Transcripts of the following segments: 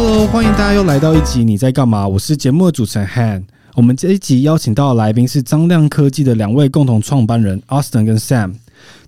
Hello，欢迎大家又来到一集你在干嘛？我是节目的主持人 Han。我们这一集邀请到的来宾是张亮科技的两位共同创办人 Austin 跟 Sam。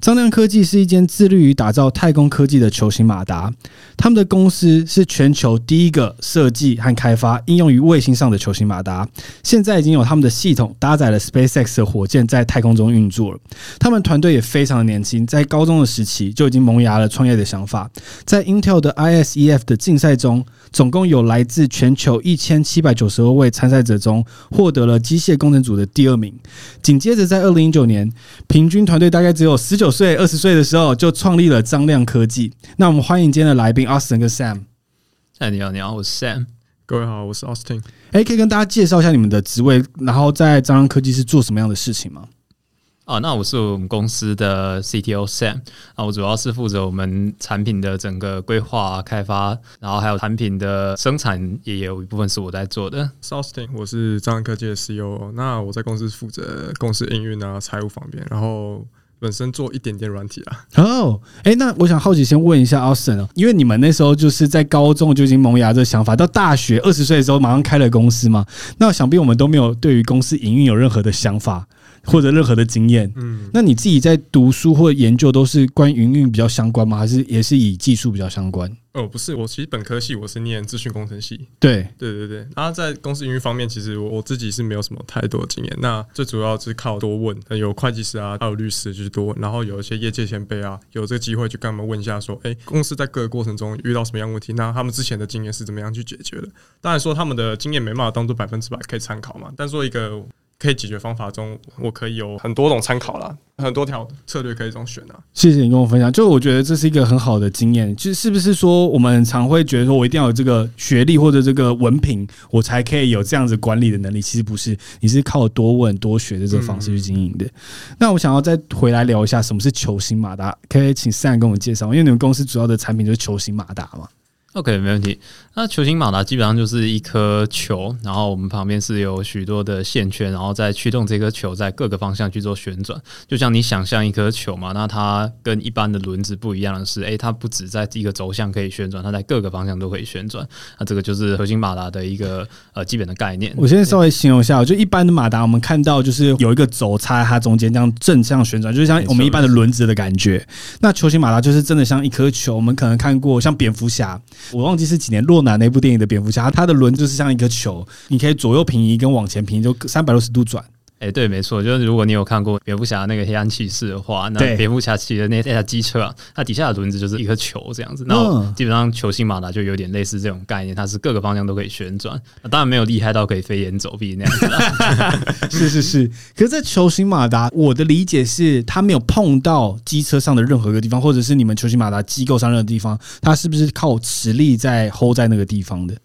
张亮科技是一间致力于打造太空科技的球形马达，他们的公司是全球第一个设计和开发应用于卫星上的球形马达，现在已经有他们的系统搭载了 SpaceX 的火箭在太空中运作了。他们团队也非常的年轻，在高中的时期就已经萌芽了创业的想法，在 Intel 的 ISEF 的竞赛中，总共有来自全球一千七百九十二位参赛者中，获得了机械工程组的第二名。紧接着，在二零一九年，平均团队大概只有十九岁、二十岁的时候，就创立了张亮科技。那我们欢迎今天的来宾 Austin 跟 Sam。哎，你好，你好，我是 Sam。各位好，我是 Austin。哎，可以跟大家介绍一下你们的职位，然后在张亮科技是做什么样的事情吗？啊，那我是我们公司的 CTO Sam，啊，我主要是负责我们产品的整个规划开发，然后还有产品的生产也有一部分是我在做的。Austin，我是张量科技的 CEO，那我在公司负责公司营运啊、财务方面，然后本身做一点点软体啊。哦，哎，那我想好奇先问一下 Austin 哦，因为你们那时候就是在高中就已经萌芽这个想法，到大学二十岁的时候马上开了公司嘛，那想必我们都没有对于公司营运有任何的想法。或者任何的经验，嗯，那你自己在读书或研究都是关于营运比较相关吗？还是也是以技术比较相关？哦，不是，我其实本科系我是念资讯工程系，对，对对对。然后在公司营运方面，其实我我自己是没有什么太多的经验。那最主要是靠多问，有会计师啊，还有律师就是多问。然后有一些业界前辈啊，有这个机会去跟他们问一下，说，哎、欸，公司在各个过程中遇到什么样问题？那他们之前的经验是怎么样去解决的？当然说他们的经验没办法当做百分之百可以参考嘛，但做一个。可以解决方法中，我可以有很多种参考啦，很多条策略可以这种选啊。谢谢你跟我分享，就我觉得这是一个很好的经验。就是不是说我们常会觉得说我一定要有这个学历或者这个文凭，我才可以有这样子管理的能力？其实不是，你是靠多问多学的这个方式去经营的。那我想要再回来聊一下什么是球形马达，可以请 Sam 跟我们介绍，因为你们公司主要的产品就是球形马达嘛。OK，没问题。那球形马达基本上就是一颗球，然后我们旁边是有许多的线圈，然后再驱动这颗球在各个方向去做旋转。就像你想象一颗球嘛，那它跟一般的轮子不一样的是，诶，它不止在一个轴向可以旋转，它在各个方向都可以旋转。那这个就是球形马达的一个呃基本的概念。我先稍微形容一下，就一般的马达，我们看到就是有一个轴插在它中间，这样正向旋转，就是像我们一般的轮子的感觉。那球形马达就是真的像一颗球，我们可能看过像蝙蝠侠。我忘记是几年落，拿那部电影的蝙蝠侠，它的轮就是像一个球，你可以左右平移跟往前平移，就三百六十度转。哎、欸，对，没错，就是如果你有看过蝙蝠侠那个黑暗骑士的话，那蝙蝠侠骑的那那台机车啊，它底下的轮子就是一颗球这样子。然后基本上球形马达就有点类似这种概念，它是各个方向都可以旋转。当然没有厉害到可以飞檐走壁那样子。是是是，可是这球形马达，我的理解是它没有碰到机车上的任何一个地方，或者是你们球形马达机构上任何地方，它是不是靠磁力在 hold 在那个地方的？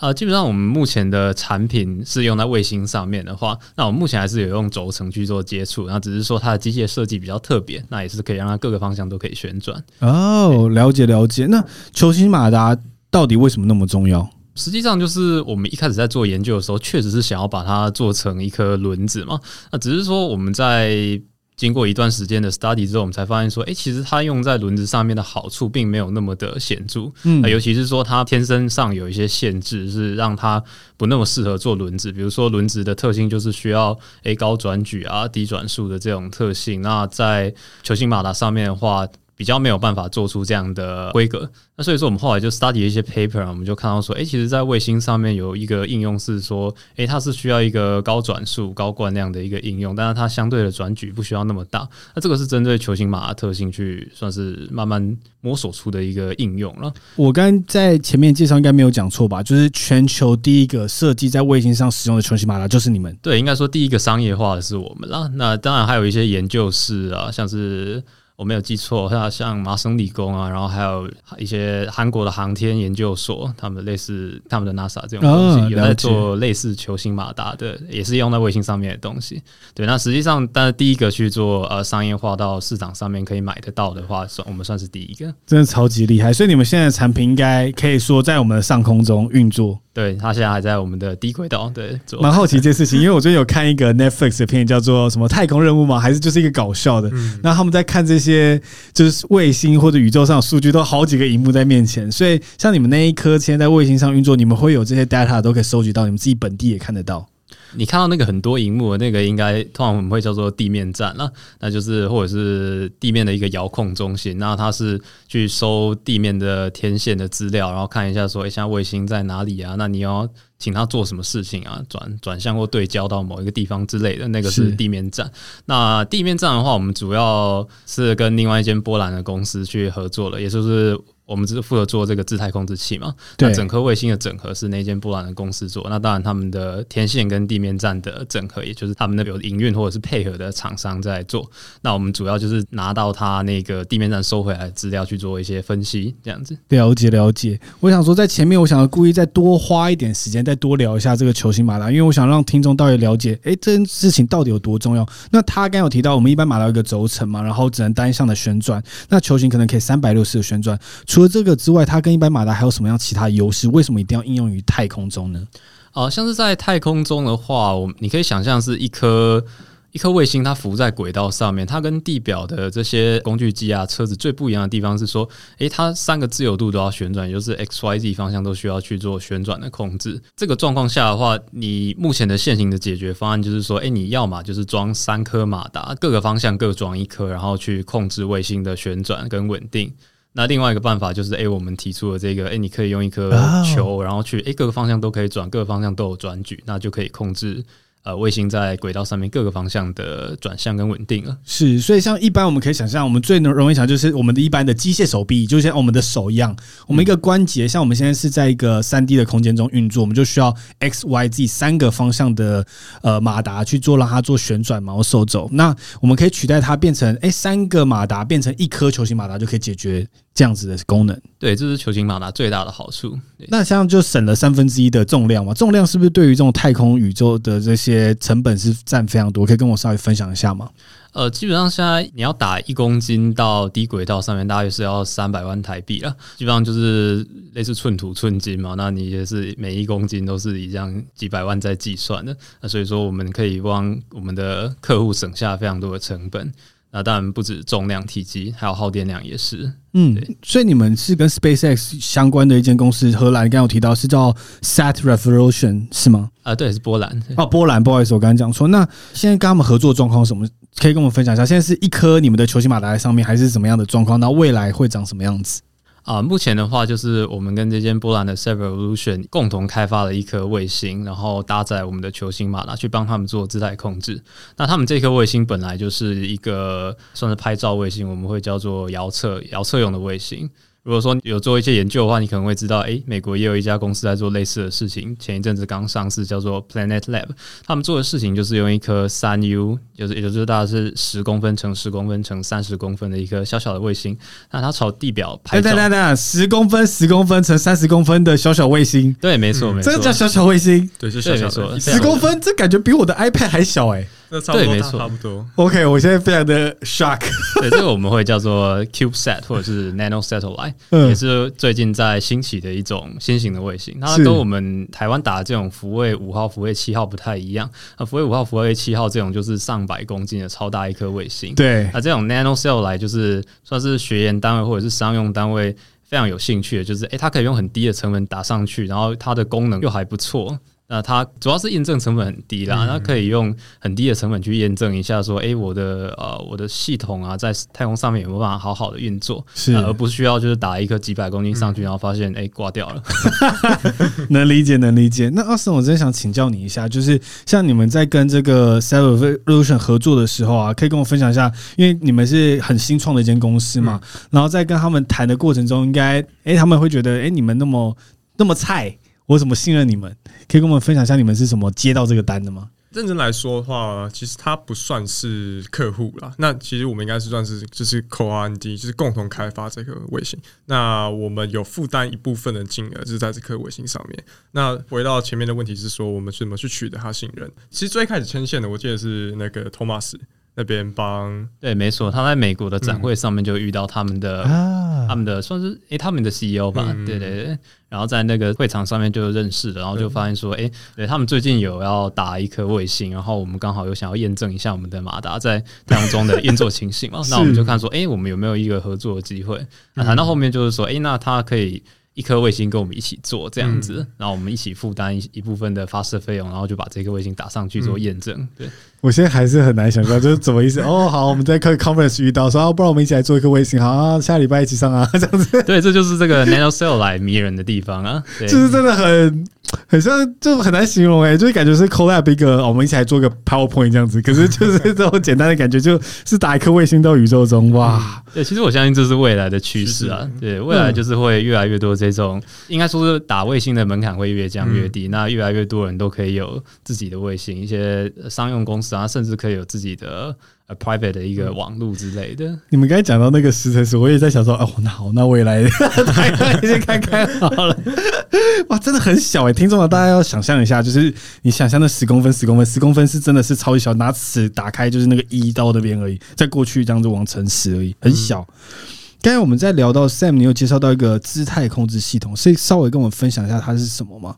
呃，基本上我们目前的产品是用在卫星上面的话，那我们目前还是有用轴承去做接触，那只是说它的机械设计比较特别，那也是可以让它各个方向都可以旋转。哦，了解了解。那球形马达到底为什么那么重要？实际上就是我们一开始在做研究的时候，确实是想要把它做成一颗轮子嘛，那只是说我们在。经过一段时间的 study 之后，我们才发现说，诶，其实它用在轮子上面的好处并没有那么的显著。嗯，尤其是说它天生上有一些限制，是让它不那么适合做轮子。比如说轮子的特性就是需要诶高转矩啊、低转速的这种特性。那在球形马达上面的话，比较没有办法做出这样的规格。那所以说，我们后来就 study 一些 paper，我们就看到说，诶、欸，其实，在卫星上面有一个应用是说，诶、欸，它是需要一个高转速、高惯量的一个应用，但是它相对的转矩不需要那么大。那这个是针对球形马达特性去算是慢慢摸索出的一个应用了。我刚刚在前面介绍应该没有讲错吧？就是全球第一个设计在卫星上使用的球形马达就是你们。对，应该说第一个商业化的是我们啦。那当然还有一些研究室啊，像是。我没有记错，像像麻省理工啊，然后还有一些韩国的航天研究所，他们类似他们的 NASA 这种东西，有在做类似球形马达的，也是用在卫星上面的东西。对，那实际上，但是第一个去做呃商业化到市场上面可以买得到的话，算我们算是第一个，真的超级厉害。所以你们现在的产品应该可以说在我们的上空中运作。对，他现在还在我们的低轨道。对，蛮好奇这件事情，因为我最近有看一个 Netflix 的片，叫做什么太空任务嘛？还是就是一个搞笑的？那他们在看这些就是卫星或者宇宙上的数据，都好几个荧幕在面前。所以像你们那一颗现在在卫星上运作，你们会有这些 data 都可以收集到，你们自己本地也看得到。你看到那个很多荧幕，那个应该通常我们会叫做地面站了，那就是或者是地面的一个遥控中心。那它是去收地面的天线的资料，然后看一下说，一下卫星在哪里啊？那你要请它做什么事情啊？转转向或对焦到某一个地方之类的，那个是地面站。那地面站的话，我们主要是跟另外一间波兰的公司去合作了，也就是。我们只是负责做这个姿态控制器嘛，那整颗卫星的整合是那间波兰的公司做。那当然，他们的天线跟地面站的整合，也就是他们那边有营运或者是配合的厂商在做。那我们主要就是拿到他那个地面站收回来的资料去做一些分析，这样子。了解了解。我想说，在前面，我想要故意再多花一点时间，再多聊一下这个球形马达，因为我想让听众到底了解，哎，这件事情到底有多重要。那他刚有提到，我们一般马达有一个轴承嘛，然后只能单向的旋转，那球形可能可以三百六十度旋转。除除了这个之外，它跟一般马达还有什么样其他优势？为什么一定要应用于太空中呢？哦、像是在太空中的话，我你可以想象是一颗一颗卫星，它浮在轨道上面，它跟地表的这些工具机啊、车子最不一样的地方是说，诶、它三个自由度都要旋转，也就是 X、Y、Z 方向都需要去做旋转的控制。这个状况下的话，你目前的现行的解决方案就是说，诶、你要么就是装三颗马达，各个方向各装一颗，然后去控制卫星的旋转跟稳定。那另外一个办法就是，哎、欸，我们提出了这个，哎、欸，你可以用一颗球，然后去，哎、欸，各个方向都可以转，各个方向都有转矩，那就可以控制。呃，卫星在轨道上面各个方向的转向跟稳定了。是，所以像一般我们可以想象，我们最能容易想就是我们的一般的机械手臂，就像我们的手一样，我们一个关节，像我们现在是在一个三 D 的空间中运作，我们就需要 X、Y、Z 三个方向的呃马达去做，让它做旋转毛受轴。那我们可以取代它变成，哎、三个马达变成一颗球形马达就可以解决这样子的功能。对，这是球形马达最大的好处。那像就省了三分之一的重量嘛？重量是不是对于这种太空宇宙的这些些成本是占非常多，可以跟我稍微分享一下吗？呃，基本上现在你要打一公斤到低轨道上面，大约是要三百万台币了。基本上就是类似寸土寸金嘛。那你也是每一公斤都是以这样几百万在计算的。那所以说，我们可以帮我们的客户省下非常多的成本。那当然不止重量、体积，还有耗电量也是。嗯，所以你们是跟 SpaceX 相关的一间公司，荷兰刚刚有提到是叫 Sat Revolution 是吗？啊，对，是波兰。哦，波兰，不好意思，我刚刚讲错。那现在跟他们合作状况什么？可以跟我们分享一下。现在是一颗你们的球形马达在上面，还是怎么样的状况？那未来会长什么样子？啊，目前的话就是我们跟这间波兰的 Severalution 共同开发了一颗卫星，然后搭载我们的球星马达去帮他们做姿态控制。那他们这颗卫星本来就是一个算是拍照卫星，我们会叫做遥测遥测用的卫星。如果说有做一些研究的话，你可能会知道，诶、欸，美国也有一家公司在做类似的事情。前一阵子刚上市，叫做 Planet Lab。他们做的事情就是用一颗三 U，就是也就是大概是十公分乘十公分乘三十公分的一颗小小的卫星，那它朝地表拍照。等等等，十公分十公分乘三十公分的小小卫星。对，没错，没错，这个叫小小卫星。对，是小小的。十公分，这感觉比我的 iPad 还小哎、欸。那差不多，对，没错，差不多。OK，我现在非常的 shock。对，这个我们会叫做 CubeSat 或者是 Nano Satellite，也是最近在兴起的一种新型的卫星。它跟我们台湾打的这种福卫五号、福卫七号不太一样。啊，福卫五号、福卫七号这种就是上百公斤的超大一颗卫星。对，那这种 Nano Satellite 就是算是学研单位或者是商用单位非常有兴趣的，就是诶、欸，它可以用很低的成本打上去，然后它的功能又还不错。那它主要是验证成本很低啦，那、嗯、可以用很低的成本去验证一下，说，哎、欸，我的呃我的系统啊，在太空上面有没有办法好好的运作，是、呃，而不需要就是打一颗几百公斤上去，嗯、然后发现哎挂、欸、掉了。能理解，能理解。那 Austin，我真想请教你一下，就是像你们在跟这个 s e v e r v o l u t i o n 合作的时候啊，可以跟我分享一下，因为你们是很新创的一间公司嘛，嗯、然后在跟他们谈的过程中，应该哎、欸、他们会觉得哎、欸、你们那么那么菜。我怎么信任你们？可以跟我们分享一下你们是怎么接到这个单的吗？认真来说的话，其实他不算是客户啦。那其实我们应该是算是就是 Co R&D，就是共同开发这个卫星。那我们有负担一部分的金额，就是在这颗卫星上面。那回到前面的问题是说，我们怎么去取得他信任？其实最开始牵线的，我记得是那个 Thomas。那边帮对，没错，他在美国的展会上面就遇到他们的，嗯、他们的算是诶、欸，他们的 CEO 吧，嗯、对对对，然后在那个会场上面就认识了，然后就发现说，诶、欸，对他们最近有要打一颗卫星，然后我们刚好有想要验证一下我们的马达在太空中的运作情形嘛，那我们就看说，诶、欸，我们有没有一个合作的机会？那谈到后面就是说，诶、欸，那他可以。一颗卫星跟我们一起做这样子，嗯、然后我们一起负担一一部分的发射费用，然后就把这个卫星打上去做验证。对，我现在还是很难想象，就是怎么意思？哦，好，我们在 conference 遇到，说啊，不然我们一起来做一个卫星，好啊，下礼拜一起上啊，这样子。对，这就是这个 NanoCell 来迷人的地方啊，就是真的很。很像，就很难形容哎、欸，就是感觉是 collab 一个，我们一起来做个 PowerPoint 这样子。可是就是这种简单的感觉，就是打一颗卫星到宇宙中，哇！对，其实我相信这是未来的趋势啊。对，未来就是会越来越多这种，应该说是打卫星的门槛会越降越低，那越来越多人都可以有自己的卫星，一些商用公司啊，甚至可以有自己的。private 的一个网络之类的，你们刚才讲到那个时辰时，我也在想说，哦，那好，那未来 先看看好了。哇，真的很小哎、欸，听众啊，大家要想象一下，就是你想象那十公分，十公分，十公分是真的是超级小，拿尺打开就是那个一到那边而已，在过去这样子往乘十而已，很小。刚、嗯、才我们在聊到 Sam，你有介绍到一个姿态控制系统，所以稍微跟我们分享一下它是什么吗？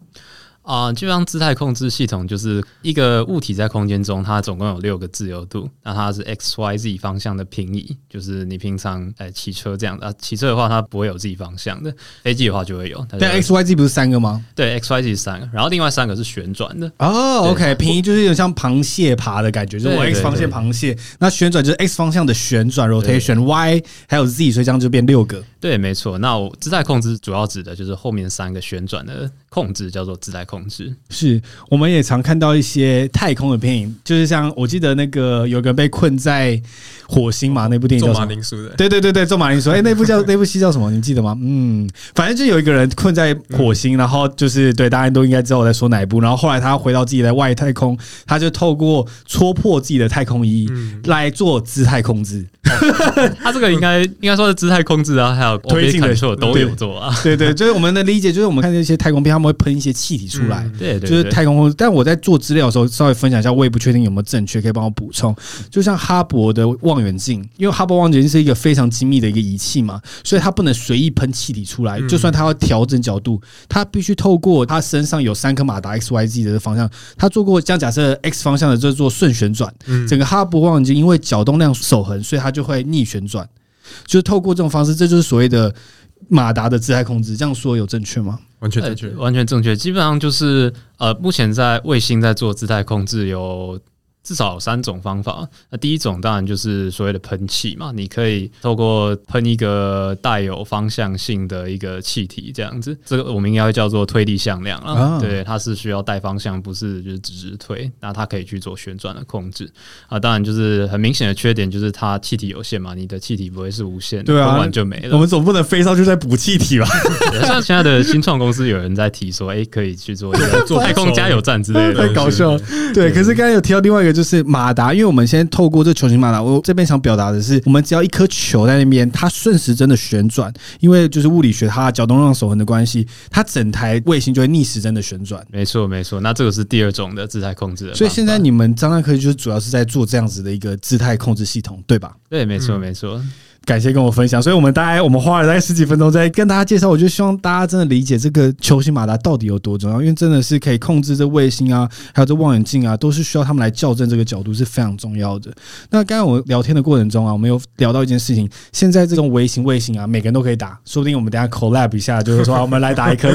啊、呃，基本上姿态控制系统就是一个物体在空间中，它总共有六个自由度。那它是 x y z 方向的平移，就是你平常哎骑车这样的。骑车的话，它不会有自己方向的；飞机的话就会有。但 x y z 不是三个吗？对，x y z 是三个，然后另外三个是旋转的。哦，OK，平移就是有点像螃蟹爬的感觉，就是我 x 方向螃蟹。那旋转就是 x 方向的旋转 rotation，y 还有 z，所以这样就变六个。对，没错。那我姿态控制主要指的就是后面三个旋转的控制，叫做姿态控制。是，我们也常看到一些太空的电影，就是像我记得那个有个被困在火星嘛，那部电影叫什么？马铃薯的。对对对对，做马铃薯。哎，那部叫那部戏叫什么？你记得吗？嗯，反正就有一个人困在火星，然后就是对，大家都应该知道我在说哪一部。然后后来他回到自己的外太空，他就透过戳破自己的太空衣来做姿态控制。他这个应该应该说是姿态控制啊，还有推进的时候都有做啊。对对，就是我们的理解，就是我们看那些太空片，他们会喷一些气体出来，对，就是太空空。但我在做资料的时候，稍微分享一下，我也不确定有没有正确，可以帮我补充。就像哈勃的望远镜，因为哈勃望远镜是一个非常精密的一个仪器嘛，所以它不能随意喷气体出来。就算它要调整角度，它必须透过它身上有三颗马达 X Y Z 的方向，它做过这样假设 X 方向的，就是做顺旋转。整个哈勃望远镜因为角动量守恒，所以它就会逆旋转。就是透过这种方式，这就是所谓的马达的姿态控制。这样说有正确吗？完全正确，完全正确。基本上就是呃，目前在卫星在做姿态控制有。至少有三种方法。那第一种当然就是所谓的喷气嘛，你可以透过喷一个带有方向性的一个气体，这样子，这个我们应该会叫做推力向量啊。对，它是需要带方向，不是就是直直推。那它可以去做旋转的控制啊。当然，就是很明显的缺点就是它气体有限嘛，你的气体不会是无限，对啊，喷完就没了。我们总不能飞上去再补气体吧？像现在的新创公司有人在提说，哎，可以去做一个做太空加油站之类的，太搞笑。对，可是刚才有提到另外一个。就是马达，因为我们先透过这球形马达，我这边想表达的是，我们只要一颗球在那边，它顺时针的旋转，因为就是物理学它角动量守恒的关系，它整台卫星就会逆时针的旋转。没错，没错。那这个是第二种的姿态控制的。所以现在你们张大科技就是主要是在做这样子的一个姿态控制系统，对吧？对，没错，没错。感谢跟我分享。所以我们大概我们花了大概十几分钟在跟大家介绍，我就希望大家真的理解这个球形马达到底有多重要，因为真的是可以控制这卫星啊，还有这望远镜啊，都是需要他们来校正这个角度是非常重要的。那刚刚我们聊天的过程中啊，我们有聊到一件事情，现在这种微型卫星啊，每个人都可以打，说不定我们等下 collab 一下，就是说我们来打一颗，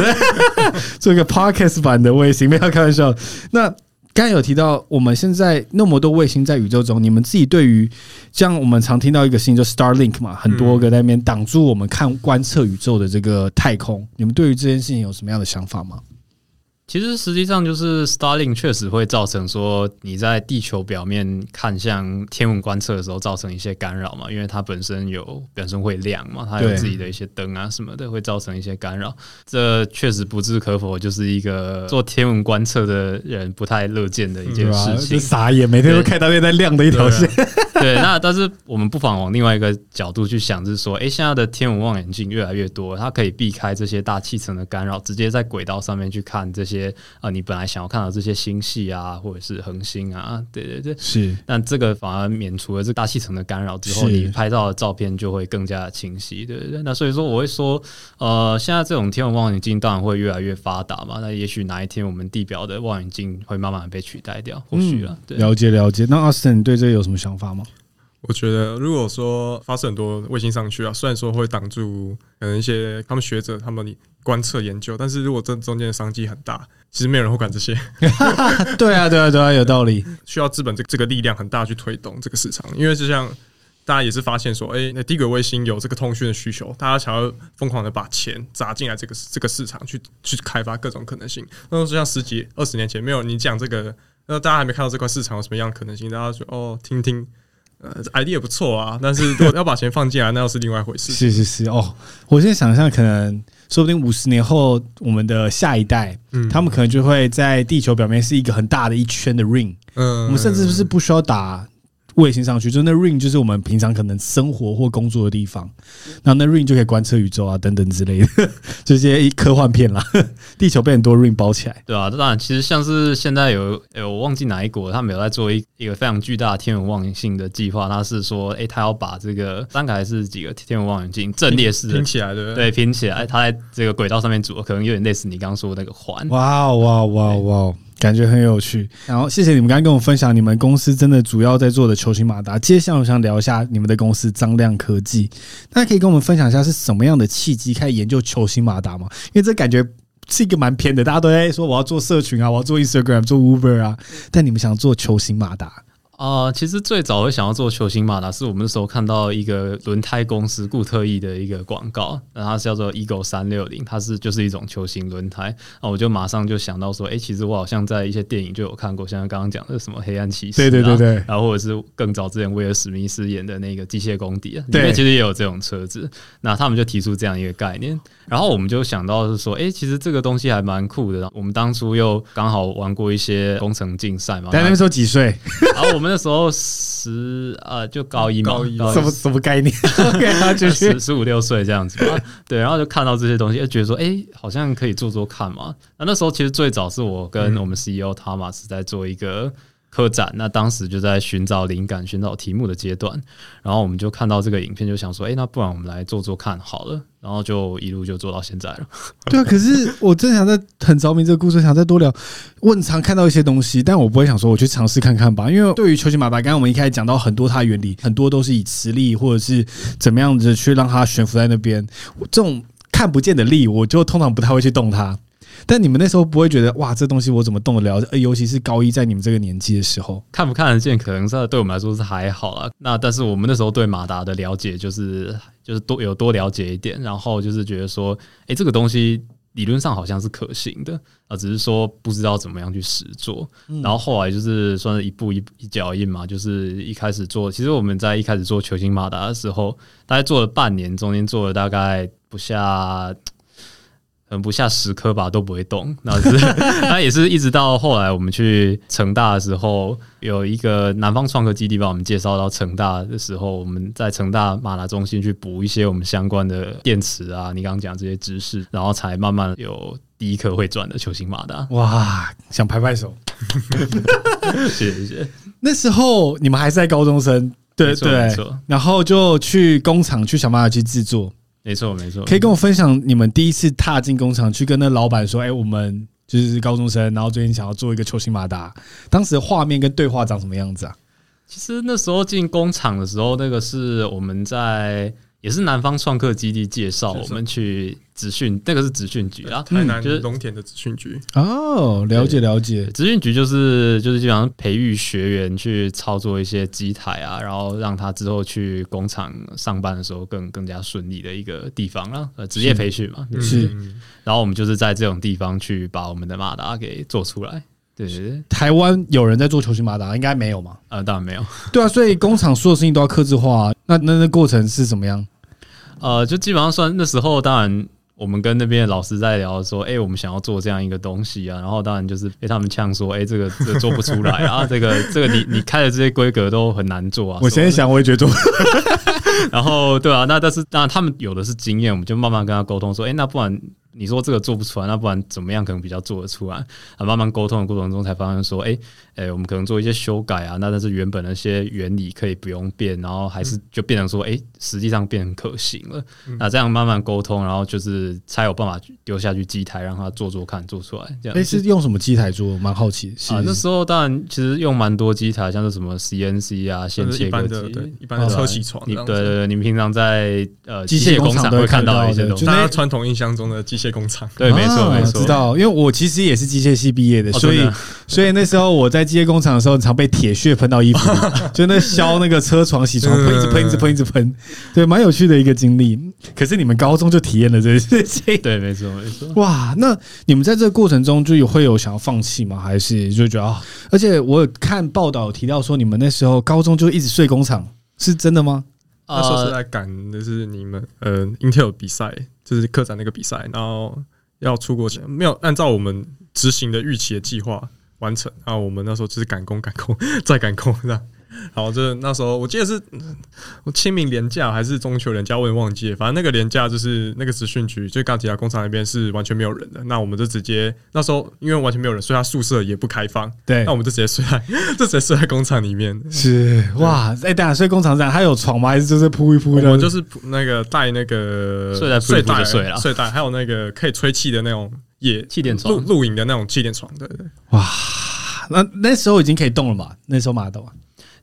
做一个 podcast 版的卫星，没有开玩笑。那刚有提到，我们现在那么多卫星在宇宙中，你们自己对于像我们常听到一个星，就 Starlink 嘛，很多个在那边挡住我们看观测宇宙的这个太空，你们对于这件事情有什么样的想法吗？其实实际上就是 Starlink 确实会造成说你在地球表面看向天文观测的时候造成一些干扰嘛，因为它本身有本身会亮嘛，它有自己的一些灯啊什么的，会造成一些干扰。这确实不置可否，就是一个做天文观测的人不太乐见的一件事情。傻眼，每天都看到那在亮的一条线。对，那但是我们不妨往另外一个角度去想，就是说，哎，现在的天文望远镜越来越多，它可以避开这些大气层的干扰，直接在轨道上面去看这些。些啊，你本来想要看到这些星系啊，或者是恒星啊，对对对，是。但这个反而免除了这大气层的干扰之后，你拍到的照片就会更加清晰，对对对。那所以说，我会说，呃，现在这种天文望远镜当然会越来越发达嘛。那也许哪一天我们地表的望远镜会慢慢被取代掉，或许了。对，了解了解。那 Austin，你对这个有什么想法吗？我觉得，如果说发射很多卫星上去啊，虽然说会挡住可能一些他们学者他们观测研究，但是如果这中间的商机很大，其实没有人会管这些。对啊，对啊，对啊，有道理。需要资本这这个力量很大去推动这个市场，因为就像大家也是发现说，哎，那低轨卫星有这个通讯的需求，大家想要疯狂的把钱砸进来这个这个市场去去开发各种可能性。那就像十几二十年前没有你讲这个，那大家还没看到这块市场有什么样的可能性，大家说哦，听听。呃，idea 也不错啊，但是如果要把钱放进来，那又是另外一回事。是是是哦，我现在想象，可能说不定五十年后，我们的下一代，嗯，他们可能就会在地球表面是一个很大的一圈的 ring，嗯，我们甚至是不需要打。卫星上去，就那 ring 就是我们平常可能生活或工作的地方，然后那 ring 就可以观测宇宙啊等等之类的，这些科幻片啦。地球被很多 ring 包起来，对啊，当然，其实像是现在有，诶，我忘记哪一国，他们有在做一一个非常巨大的天文望远镜的计划。他是说，诶，他要把这个三个还是几个天文望远镜阵列式的拼起来的，对，拼起来，他在这个轨道上面组，可能有点类似你刚刚说的那个环。哇哇哇哇！感觉很有趣，然后谢谢你们刚刚跟我分享你们公司真的主要在做的球形马达。接下来我想聊一下你们的公司张亮科技，大家可以跟我们分享一下是什么样的契机开始研究球形马达吗？因为这感觉是一个蛮偏的，大家都在说我要做社群啊，我要做 Instagram 做 Uber 啊，但你们想做球形马达。啊、呃，其实最早会想要做球形马达，是我们那时候看到一个轮胎公司固特异的一个广告，那它是叫做 Eagle 三六零，它是就是一种球形轮胎。那我就马上就想到说，哎、欸，其实我好像在一些电影就有看过，像刚刚讲的什么黑暗骑士，对对对对，然后或者是更早之前威尔史密斯演的那个机械公敌啊，里面其实也有这种车子。那他们就提出这样一个概念，然后我们就想到是说，哎、欸，其实这个东西还蛮酷的。我们当初又刚好玩过一些工程竞赛嘛，但那边时候几岁？然后我们。那时候十呃，就高一嘛，高一什么什么概念？就十十五六岁这样子嘛，对，然后就看到这些东西，就觉得说，哎、欸，好像可以做做看嘛。那那时候其实最早是我跟我们 CEO Thomas 在做一个。科展，那当时就在寻找灵感、寻找题目的阶段，然后我们就看到这个影片，就想说，哎、那不然我们来做做看好了，然后就一路就做到现在了。对啊，可是我真想在很着迷这个故事，想再多聊。我很常看到一些东西，但我不会想说我去尝试看看吧，因为对于球形马达，刚刚我们一开始讲到很多它的原理，很多都是以磁力或者是怎么样子去让它悬浮在那边，这种看不见的力，我就通常不太会去动它。但你们那时候不会觉得哇，这东西我怎么动得了？呃尤其是高一在你们这个年纪的时候，看不看得见，可能是对我们来说是还好啦。那但是我们那时候对马达的了解，就是就是多有多了解一点，然后就是觉得说，哎，这个东西理论上好像是可行的啊，只是说不知道怎么样去实做。然后后来就是算是一步一一脚印嘛，就是一开始做，其实我们在一开始做球形马达的时候，大概做了半年，中间做了大概不下。可能不下十颗吧，都不会动。那是，那也是一直到后来我们去成大的时候，有一个南方创客基地把我们介绍到成大的时候，我们在成大马达中心去补一些我们相关的电池啊，你刚刚讲这些知识，然后才慢慢有第一颗会转的球形马达。哇，想拍拍手，谢谢谢谢。那时候你们还是在高中生。对对，然后就去工厂去想办法去制作。没错没错，可以跟我分享你们第一次踏进工厂，去跟那老板说：“哎，我们就是高中生，然后最近想要做一个球形马达。”当时的画面跟对话长什么样子啊？其实那时候进工厂的时候，那个是我们在。也是南方创客基地介绍我们去职训，那个是职训局啊，台南就是农田的职训局哦，了解了解。职训局就是就是基本上培育学员去操作一些机台啊，然后让他之后去工厂上班的时候更更加顺利的一个地方啊，呃，职业培训嘛，是。然后我们就是在这种地方去把我们的马达给做出来。对对对，台湾有人在做球形马达，应该没有嘛？呃，当然没有。对啊，所以工厂所有事情都要客制化，那那那过程是怎么样？呃，就基本上算那时候，当然我们跟那边的老师在聊说，哎、欸，我们想要做这样一个东西啊，然后当然就是被他们呛说，哎、欸，这个这个做不出来 啊，这个这个你你开的这些规格都很难做啊。我现在想，我也觉得做。然后对啊，那但是当然他们有的是经验，我们就慢慢跟他沟通说，哎、欸，那不然。你说这个做不出来，那不然怎么样可能比较做得出来？啊，慢慢沟通的过程中才发现说，哎、欸，哎、欸，我们可能做一些修改啊，那但是原本那些原理可以不用变，然后还是就变成说，哎、欸，实际上变成可行了。那这样慢慢沟通，然后就是才有办法丢下去机台让他做做看，做出来。这样，哎、欸，是用什么机台做？蛮好奇是。啊，那时候当然其实用蛮多机台，像是什么 CNC 啊、线切割机，对，一般的车銑床。你对对对，你们平常在呃机械工厂会看到一些东西，就大家传统印象中的机械工厂。对，没。没错，没错，知道，因为我其实也是机械系毕业的，所以，哦、所以那时候我在机械工厂的时候，常被铁屑喷到衣服，就那削那个车床、洗床，喷一直喷，一直喷，一直喷，对，蛮有趣的一个经历。可是你们高中就体验了这些事情，对，没错，没错。哇，那你们在这个过程中就有会有想要放弃吗？还是就觉得啊？而且我有看报道提到说，你们那时候高中就一直睡工厂，是真的吗？那时候是在赶的是你们呃 Intel 比赛，就是客展那个比赛，然后。要出国前没有按照我们执行的预期的计划完成啊，我们那时候就是赶工、赶工 再赶工这样。好，这那时候我记得是我清明连假还是中秋连假，我也忘记了。反正那个连假就是那个职训局，就刚提到工厂那边是完全没有人的。那我们就直接那时候因为完全没有人，所以他宿舍也不开放。对，那我们就直接睡在就直接睡在工厂里面。是哇，哎，等下睡工厂这样，他有床吗？还是就是铺一铺？我们就是那个带那个睡在睡袋睡了，睡袋还有那个可以吹气的那种野气垫床，露露营的那种气垫床。对对。哇，那那时候已经可以动了嘛？那时候马上动啊。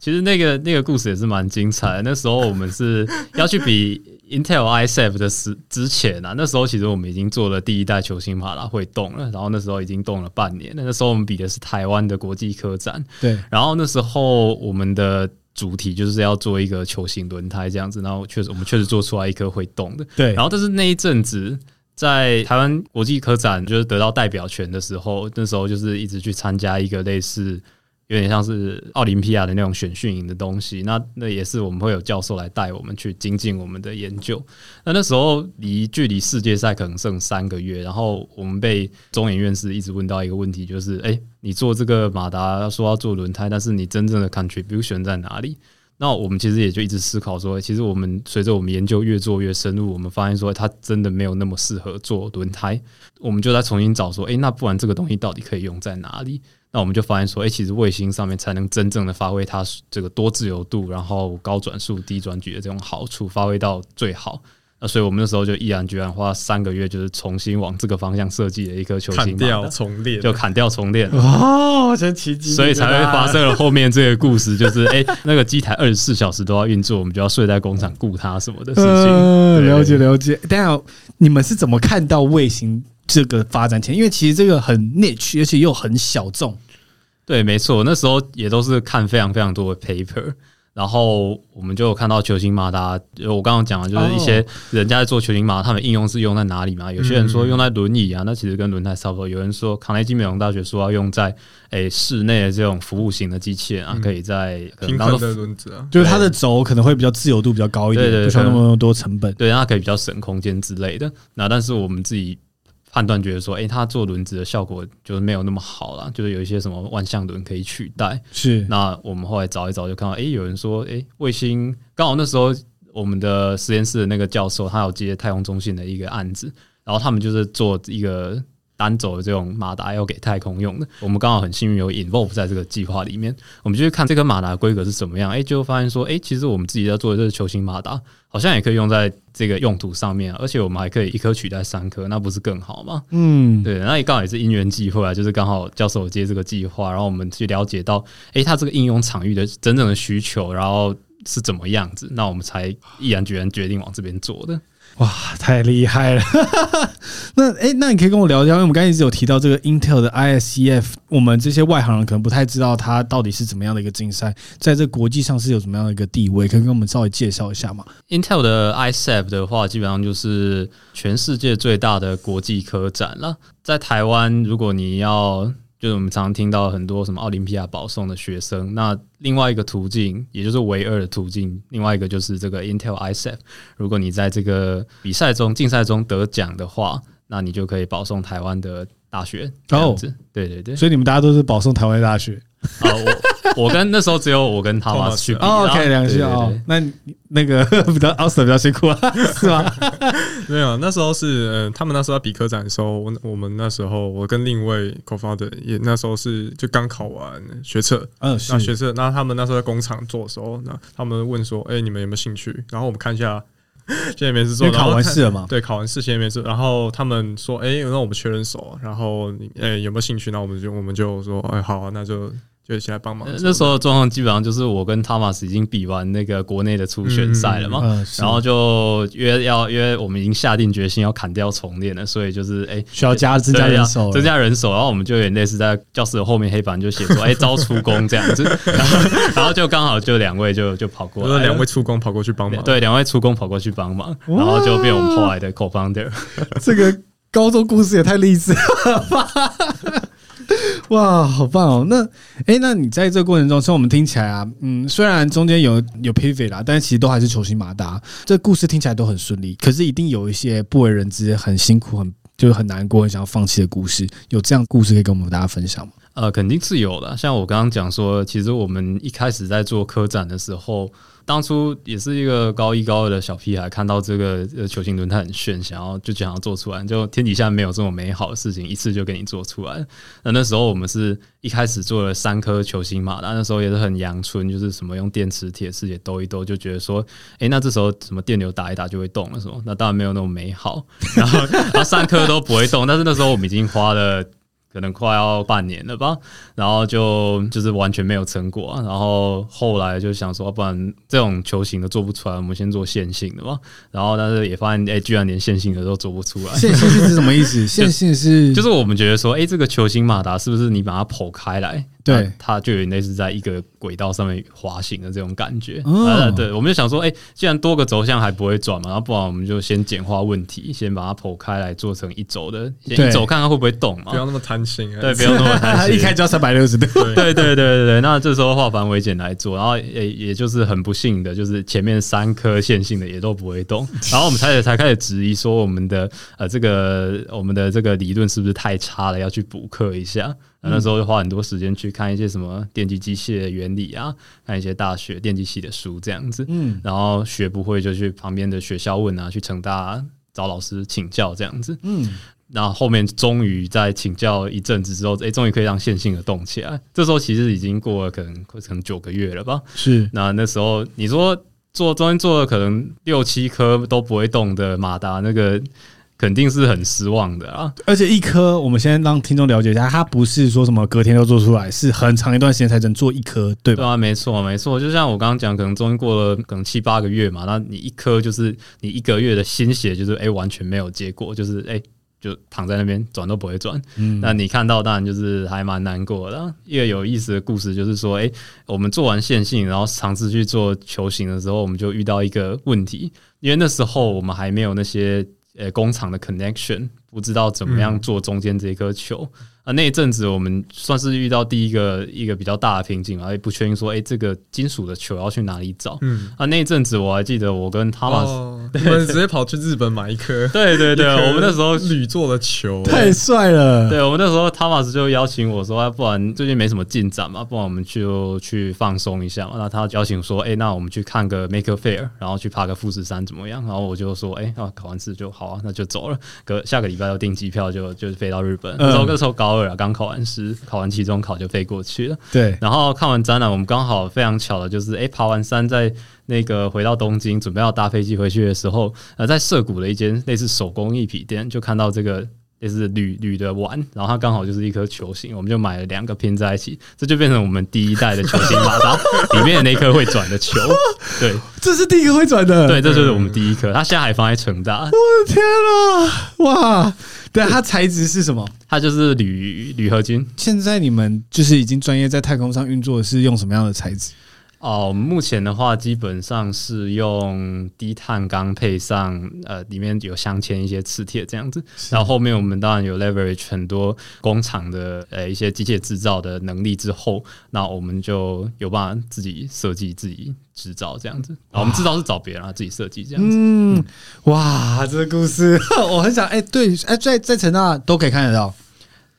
其实那个那个故事也是蛮精彩的。那时候我们是 要去比 Intel ISAF 的时之前啊，那时候其实我们已经做了第一代球形马拉会动了，然后那时候已经动了半年。那时候我们比的是台湾的国际科展，对。然后那时候我们的主题就是要做一个球形轮胎这样子，然后确实我们确实做出来一颗会动的，对。然后但是那一阵子在台湾国际科展就是得到代表权的时候，那时候就是一直去参加一个类似。有点像是奥林匹亚的那种选训营的东西，那那也是我们会有教授来带我们去精进我们的研究。那那时候离距离世界赛可能剩三个月，然后我们被中研院士一直问到一个问题，就是：哎，你做这个马达说要做轮胎，但是你真正的 contribution 在哪里？那我们其实也就一直思考说，其实我们随着我们研究越做越深入，我们发现说它真的没有那么适合做轮胎，我们就在重新找说：哎，那不然这个东西到底可以用在哪里？那我们就发现说，哎、欸，其实卫星上面才能真正的发挥它这个多自由度，然后高转速、低转矩的这种好处，发挥到最好。那所以我们那时候就毅然决然花三个月，就是重新往这个方向设计了一颗球形马达，砍掉重练，就砍掉重练。哦，真奇迹！所以才会发生了后面这个故事，就是哎、欸，那个机台二十四小时都要运作，我们就要睡在工厂顾它什么的事情。呃、了解了解。等下你们是怎么看到卫星这个发展前？因为其实这个很 niche，而且又很小众。对，没错，那时候也都是看非常非常多的 paper，然后我们就有看到球形马达。我刚刚讲的就是一些人家在做球形马达，他们应用是用在哪里嘛？有些人说用在轮椅啊，那其实跟轮胎差不多。有人说卡内基美容大学说要用在诶室内的这种服务型的机器人啊，可以在平衡的轮子啊，就是它的轴可能会比较自由度比较高一点，不需要那么多成本，对，让它可以比较省空间之类的。那但是我们自己。判断觉得说，哎、欸，它做轮子的效果就是没有那么好了，就是有一些什么万向轮可以取代。是，那我们后来找一找，就看到，哎、欸，有人说，哎、欸，卫星刚好那时候我们的实验室的那个教授，他有接太空中心的一个案子，然后他们就是做一个单轴的这种马达要给太空用的，我们刚好很幸运有 involve 在这个计划里面，我们就去看这个马达规格是怎么样，哎，就发现说，哎，其实我们自己在做的这个球形马达，好像也可以用在这个用途上面，而且我们还可以一颗取代三颗，那不是更好吗？嗯，对，那也刚好也是因缘际会啊，就是刚好教授接这个计划，然后我们去了解到，哎，它这个应用场域的真正的需求，然后是怎么样子，那我们才毅然决然决定往这边做的。哇，太厉害了！那诶、那你可以跟我聊聊，因为我们刚才一直有提到这个 Intel 的 ISCF，我们这些外行人可能不太知道它到底是怎么样的一个竞赛，在这国际上是有什么样的一个地位，可以跟我们稍微介绍一下吗？Intel 的 ISCF 的话，基本上就是全世界最大的国际科展了。在台湾，如果你要就是我们常常听到很多什么奥林匹亚保送的学生，那另外一个途径，也就是唯二的途径，另外一个就是这个 Intel ISCF。如果你在这个比赛中、竞赛中得奖的话，那你就可以保送台湾的大学。这样子，对对对，所以你们大家都是保送台湾大学。啊，我我跟那时候只有我跟他们去比，OK，两个去哦。那那个 比较奥斯比较辛苦啊，是吗？没有，那时候是嗯，他们那时候要比科展的时候，我我们那时候我跟另一位 co-founder 也那时候是就刚考完学测，嗯，那学测，那他们那时候在工厂做的时候，那他们问说，哎，你们有没有兴趣？然后我们看一下，现在面试做，考完试了嘛？对，考完试现在面试，然后他们说，哎，那我们缺人手，然后你哎有没有兴趣？那我们就我们就说，哎，好啊，那就。就起来帮忙。那时候的状况基本上就是我跟 Thomas 已经比完那个国内的初选赛了嘛，嗯嗯、然后就约要约我们已经下定决心要砍掉重练了，所以就是哎、欸、需要加增加人手，增加人手，然后我们就有点类似在教室的后面黑板就写说哎、欸、招出工这样子，然 后然后就刚好就两位就就跑过来，两位出工跑过去帮忙，对，两位出工跑过去帮忙，然后就变我们后来的 co-founder。这个高中故事也太励志了吧！哇，好棒哦！那，哎、那你在这个过程中，从我们听起来啊，嗯，虽然中间有有 pivot 啦，但其实都还是球星马达。这故事听起来都很顺利，可是一定有一些不为人知、很辛苦、很就是很难过、很想要放弃的故事。有这样故事可以跟我们大家分享吗？呃，肯定是有的。像我刚刚讲说，其实我们一开始在做科展的时候。当初也是一个高一高二的小屁孩，看到这个呃球形轮胎很炫，想要就想要做出来，就天底下没有这么美好的事情，一次就给你做出来。那那时候我们是一开始做了三颗球形马达，那时候也是很阳春，就是什么用电池、铁丝也兜一兜，就觉得说，哎，那这时候什么电流打一打就会动了，什么？那当然没有那么美好。然后，然后三颗都不会动，但是那时候我们已经花了。可能快要半年了吧，然后就就是完全没有成果啊，然后后来就想说，不然这种球形的做不出来，我们先做线性的吧。然后但是也发现，哎，居然连线性的都做不出来。线性是什么意思？线性是就是我们觉得说，哎，这个球形马达是不是你把它剖开来？对，它就有类似在一个轨道上面滑行的这种感觉。哦，对，我们就想说，哎，既然多个轴向还不会转嘛，然后不然我们就先简化问题，先把它剖开来做成一轴的，先一轴看看会不会动嘛。不要那么贪心啊！对，不要那么贪心，一开就要三百六十度。对对对对对，那这时候化繁为简来做，然后也也就是很不幸的，就是前面三颗线性的也都不会动，然后我们才才开始质疑说，我们的呃这个我们的这个理论是不是太差了，要去补课一下。那时候就花很多时间去看一些什么电机机械原理啊，看一些大学电机系的书这样子，嗯，然后学不会就去旁边的学校问啊，去成大找老师请教这样子，嗯，然后后面终于在请教一阵子之后，哎，终于可以让线性的动起来。这时候其实已经过了可能可能九个月了吧，是。那那时候你说做中间做了可能六七颗都不会动的马达那个。肯定是很失望的啊！而且一颗，我们先让听众了解一下，它不是说什么隔天就做出来，是很长一段时间才能做一颗，对吧？对啊，没错，没错。就像我刚刚讲，可能中间过了可能七八个月嘛，那你一颗就是你一个月的心血，就是哎、欸、完全没有结果，就是哎、欸、就躺在那边转都不会转。嗯，那你看到当然就是还蛮难过的。一个有意思的故事就是说，哎、欸，我们做完线性，然后尝试去做球形的时候，我们就遇到一个问题，因为那时候我们还没有那些。呃，工厂的 connection 不知道怎么样做中间这颗球、嗯、啊。那一阵子我们算是遇到第一个一个比较大的瓶颈，而不确定说，哎、欸，这个金属的球要去哪里找？嗯啊，那一阵子我还记得我跟 Thomas，、哦、我们直接跑去日本买一颗。对 对对，我们那时候铝做的球，太帅了。对，我们那时候汤马斯就邀请我说，不然最近没什么进展嘛，不然我们就去放松一下嘛。那他邀请说，哎，那我们去看个 Maker Faire，然后去爬个富士山怎么样？然后我就说，哎，那考完试就好啊，那就走了。隔下个礼拜要订机票就，就就飞到日本。那时候那时候高二啊，刚考完试，考完期中考就飞过去了。对，然后看完展览，我们刚好非常巧的就是，哎，爬完山在那个回到东京，准备要搭飞机回去的时候，呃，在涩谷的一间类似手工艺品店，就看到这个。也是铝铝的碗，然后它刚好就是一颗球形，我们就买了两个拼在一起，这就变成我们第一代的球形马达 里面的那颗会转的球。对，这是第一个会转的。对，这就是我们第一颗。它现在还放在成大。我的天啊！哇，对，它材质是什么？它就是铝铝合金。现在你们就是已经专业在太空上运作是用什么样的材质？哦，目前的话基本上是用低碳钢配上呃，里面有镶嵌一些磁铁这样子。然后后面我们当然有 leverage 很多工厂的呃一些机械制造的能力之后，那我们就有办法自己设计、自己制造这样子。然后我们制造是找别人啊，自己设计这样子。嗯，哇，这个故事 我很想哎，对，哎，在在成大都可以看得到。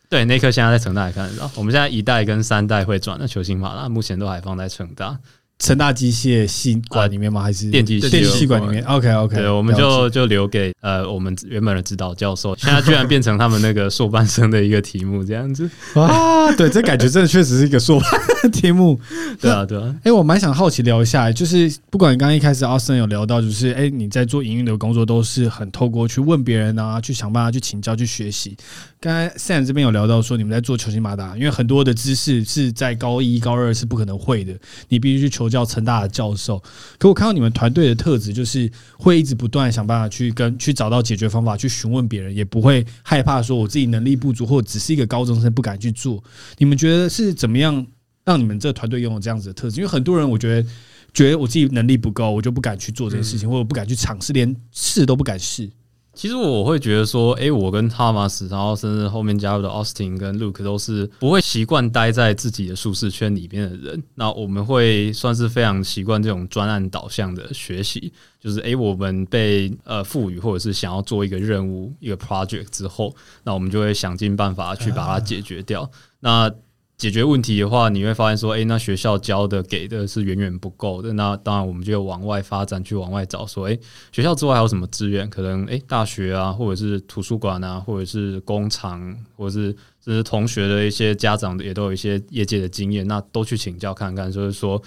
对，那颗现在在成大也看得到。我们现在一代跟三代会转的球星马拉，目前都还放在成大。成大机械系管里面吗？还是电机电机系管里面？OK OK，对，我们就就留给呃我们原本的指导教授，现在居然变成他们那个硕班生的一个题目这样子 啊！对，这感觉真的确实是一个硕班的题目。对啊，对啊。哎、欸，我蛮想好奇聊一下，就是不管你刚刚一开始 Austin 有聊到，就是哎、欸、你在做营运的工作都是很透过去问别人啊，去想办法去请教去学习。刚才 Sam 这边有聊到说，你们在做球星马达，因为很多的知识是在高一高二是不可能会的，你必须去求。我叫成大的教授，可我看到你们团队的特质，就是会一直不断想办法去跟去找到解决方法，去询问别人，也不会害怕说我自己能力不足，或者只是一个高中生不敢去做。你们觉得是怎么样让你们这团队拥有这样子的特质？因为很多人我觉得觉得我自己能力不够，我就不敢去做这件事情，或者不敢去尝试，连试都不敢试。其实我会觉得说，哎，我跟哈马斯然后甚至后面加入的 Austin 跟 Luke 都是不会习惯待在自己的舒适圈里面的人。那我们会算是非常习惯这种专案导向的学习，就是哎，我们被呃赋予或者是想要做一个任务、一个 project 之后，那我们就会想尽办法去把它解决掉。那解决问题的话，你会发现说，哎、欸，那学校教的给的是远远不够的。那当然，我们就往外发展，去往外找，说，哎、欸，学校之外还有什么资源？可能，哎、欸，大学啊，或者是图书馆啊，或者是工厂，或者是甚至同学的一些家长也都有一些业界的经验，那都去请教看看。就是说，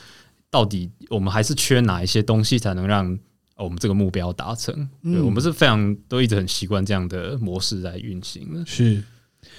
到底我们还是缺哪一些东西，才能让我们这个目标达成？我们是非常都一直很习惯这样的模式来运行的。是。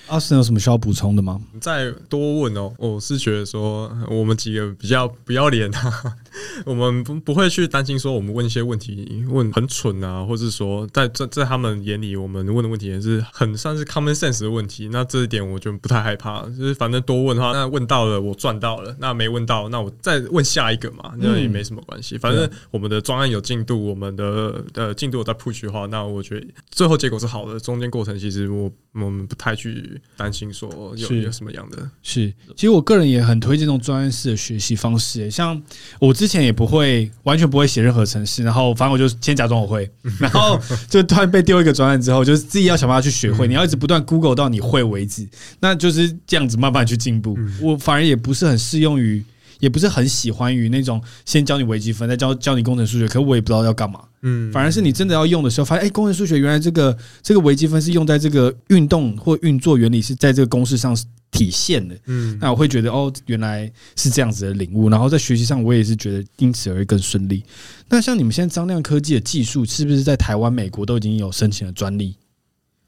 阿森有什么需要补充的吗？再多问哦，我是觉得说我们几个比较不要脸啊，我们不不会去担心说我们问一些问题问很蠢啊，或者说在在在他们眼里我们问的问题也是很算是 common sense 的问题。那这一点我就不太害怕，就是反正多问的话，那问到了我赚到了，那没问到那我再问下一个嘛，那也没什么关系。反正我们的专案有进度，我们的呃进度有在 push 的话，那我觉得最后结果是好的。中间过程其实我我们不太去。担心说有有什么样的？是，其实我个人也很推荐这种专业式的学习方式。像我之前也不会，完全不会写任何程式，然后反正我就先假装我会，然后就突然被丢一个专案之后，就是自己要想办法去学会。你要一直不断 Google 到你会为止，那就是这样子慢慢去进步。我反而也不是很适用于。也不是很喜欢于那种先教你微积分，再教教你工程数学，可是我也不知道要干嘛。嗯，反而是你真的要用的时候，发现哎，工程数学原来这个这个微积分是用在这个运动或运作原理是在这个公式上体现的。嗯，那我会觉得哦，原来是这样子的领悟，然后在学习上我也是觉得因此而更顺利。那像你们现在张亮科技的技术，是不是在台湾、美国都已经有申请了专利？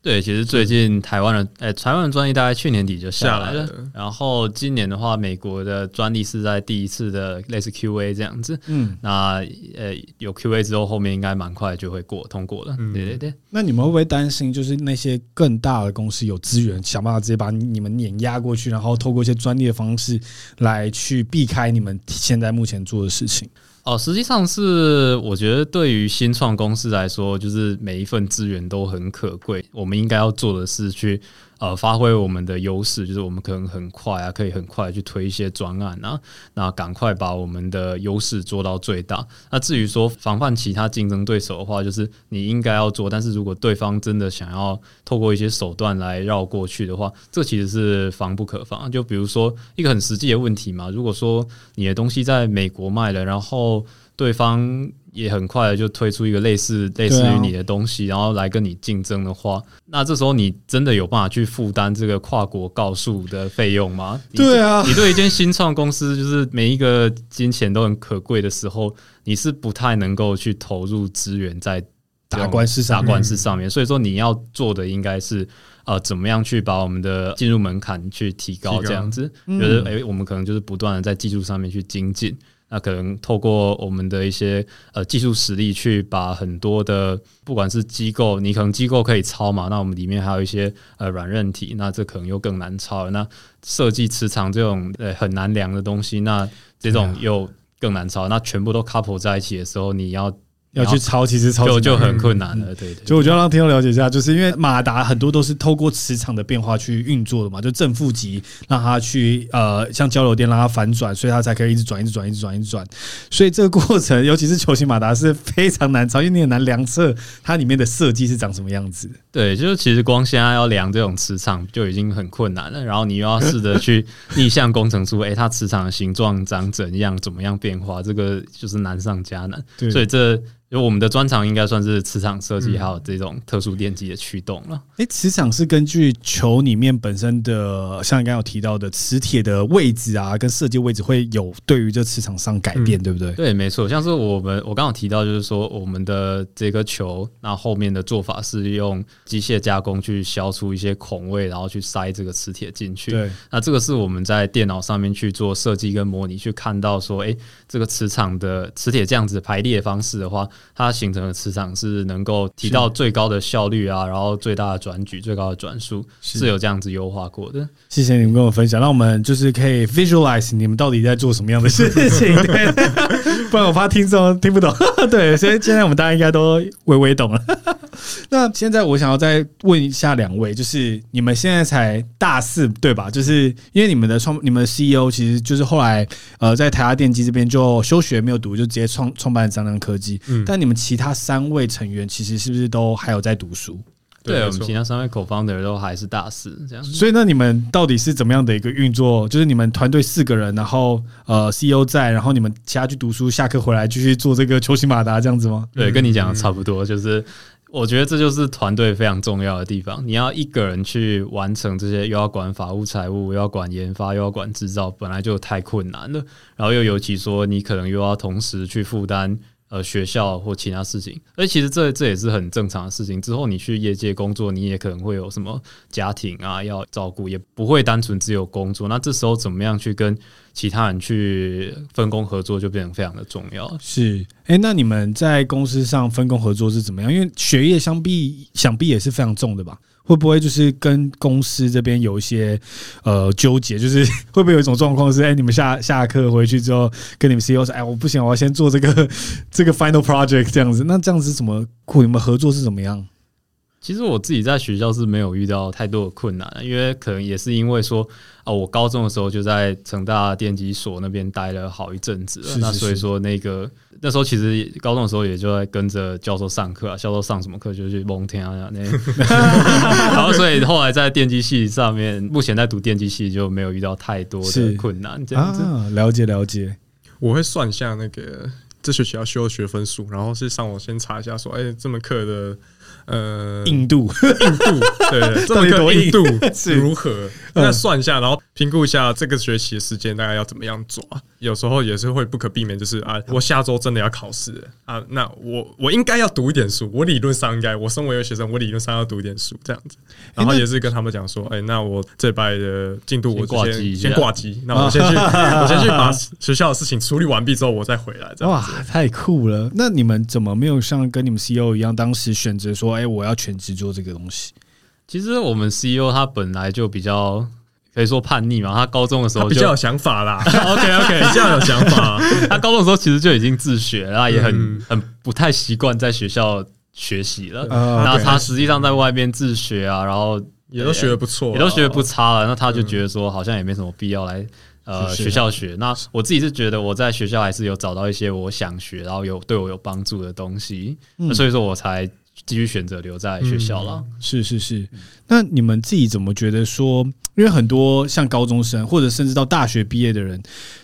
对，其实最近台湾的，哎，台湾的专利大概去年底就下来了，来了，然后今年的话，美国的专利是在第一次的类似 QA 这样子，嗯，那呃有 QA 之后，后面应该蛮快就会过通过了，嗯、对对对。那你们会不会担心，就是那些更大的公司有资源，想办法直接把你们碾压过去，然后透过一些专利的方式来去避开你们现在目前做的事情？哦，实际上是我觉得对于新创公司来说，就是每一份资源都很可贵。我们应该要做的是去。呃，发挥我们的优势，就是我们可能很快啊，可以很快去推一些专案啊，那赶快把我们的优势做到最大。那至于说防范其他竞争对手的话，就是你应该要做，但是如果对方真的想要透过一些手段来绕过去的话，这其实是防不可防。就比如说一个很实际的问题嘛，如果说你的东西在美国卖了，然后对方。也很快的就推出一个类似类似于你的东西，然后来跟你竞争的话，那这时候你真的有办法去负担这个跨国告诉的费用吗？对啊，你对一间新创公司，就是每一个金钱都很可贵的时候，你是不太能够去投入资源在打官司上打官司上面。所以说，你要做的应该是呃，怎么样去把我们的进入门槛去提高，这样子，觉得哎，我们可能就是不断的在技术上面去精进。那可能透过我们的一些呃技术实力，去把很多的不管是机构，你可能机构可以抄嘛，那我们里面还有一些呃软韧体，那这可能又更难抄了。那设计磁场这种呃很难量的东西，那这种又更难抄。那全部都 couple 在一起的时候，你要。要去抄，其实抄就就很困难了。对，对，对，所以我就要让听众了解一下，就是因为马达很多都是透过磁场的变化去运作的嘛，就正负极让它去呃像交流电让它反转，所以它才可以一直转，一直转，一直转，一直转。所以这个过程，尤其是球形马达是非常难抄，因为你很难量测它里面的设计是长什么样子。对，就是其实光现在要量这种磁场就已经很困难了，然后你又要试着 去逆向工程出，哎、欸，它磁场的形状长怎样，怎么样变化，这个就是难上加难。对，所以这。我们的专长应该算是磁场设计，还有这种特殊电机的驱动了。哎，磁场是根据球里面本身的，像你刚刚有提到的磁铁的位置啊，跟设计位置会有对于这磁场上改变，对不对？对，没错。像是我们我刚刚有提到，就是说我们的这个球，那后面的做法是用机械加工去消除一些孔位，然后去塞这个磁铁进去。对，那这个是我们在电脑上面去做设计跟模拟，去看到说，哎，这个磁场的磁铁这样子排列方式的话。它形成的磁场是能够提到最高的效率啊，然后最大的转矩、最高的转速是有这样子优化过的。谢谢你们跟我分享，那我们就是可以 visualize 你们到底在做什么样的事情，对，不然我怕听众听不懂。对，所以现在我们大家应该都微微懂了。那现在我想要再问一下两位，就是你们现在才大四对吧？就是因为你们的创、你们的 CEO 其实就是后来呃在台大电机这边就休学没有读，就直接创创办了张亮科技。嗯，但你们其他三位成员其实是不是都还有在读书？对，我们其他三位 co-founder 都还是大四这样。所以那你们到底是怎么样的一个运作？就是你们团队四个人，然后呃 CEO 在，然后你们其他去读书，下课回来继续做这个球形马达这样子吗？对，跟你讲的差不多，就是。我觉得这就是团队非常重要的地方。你要一个人去完成这些，又要管法务、财务，又要管研发，又要管制造，本来就太困难了。然后又尤其说，你可能又要同时去负担呃学校或其他事情。而其实这这也是很正常的事情。之后你去业界工作，你也可能会有什么家庭啊要照顾，也不会单纯只有工作。那这时候怎么样去跟其他人去分工合作就变得非常的重要。是，哎、那你们在公司上分工合作是怎么样？因为学业相比想必也是非常重的吧？会不会就是跟公司这边有一些呃纠结？就是 会不会有一种状况是，哎、你们下下课回去之后，跟你们 CEO 说，哎，我不行，我要先做这个 这个 final project 这样子。那这样子怎么？你们合作是怎么样？其实我自己在学校是没有遇到太多的困难，因为可能也是因为说啊，我高中的时候就在成大电机所那边待了好一阵子了，是是是，那所以说那个那时候其实高中的时候也就在跟着教授上课啊，教授上什么课就去蒙听啊那，然后 所以后来在电机系上面，目前在读电机系就没有遇到太多的困难这样子。啊，了解了解，我会算一下那个这学期要修的学分数，然后是上网先查一下说，哎，这门课的。呃，印度，印度，对，这么个印度 如何？那算一下，然后评估一下这个学习的时间大概要怎么样抓。有时候也是会不可避免，就是啊，我下周真的要考试啊，那我我应该要读一点书。我理论上应该，我身为一个学生，我理论上要读一点书这样子。然后也是跟他们讲说，哎，那我这礼拜的进度我先先挂机，先挂机。那 我先去，我先去把学校的事情处理完毕之后，我再回来。哇，太酷了！那你们怎么没有像跟你们 CEO 一样，当时选择说，哎，我要全职做这个东西？其实我们 CEO 他本来就比较。可以说叛逆嘛？他高中的时候 比较有想法啦。OK OK，比较有想法。他高中的时候其实就已经自学，然后也很很不太习惯在学校学习了。呃那他实际上在外面自学啊，然后也都学的不错啊，也都学的不差了。那他就觉得说，好像也没什么必要来呃学校学。那我自己是觉得我在学校还是有找到一些我想学，然后有对我有帮助的东西，那所以说我才继续选择留在学校了。是是是，那你们自己怎么觉得说？因为很多像高中生或者甚至到大学毕业的人，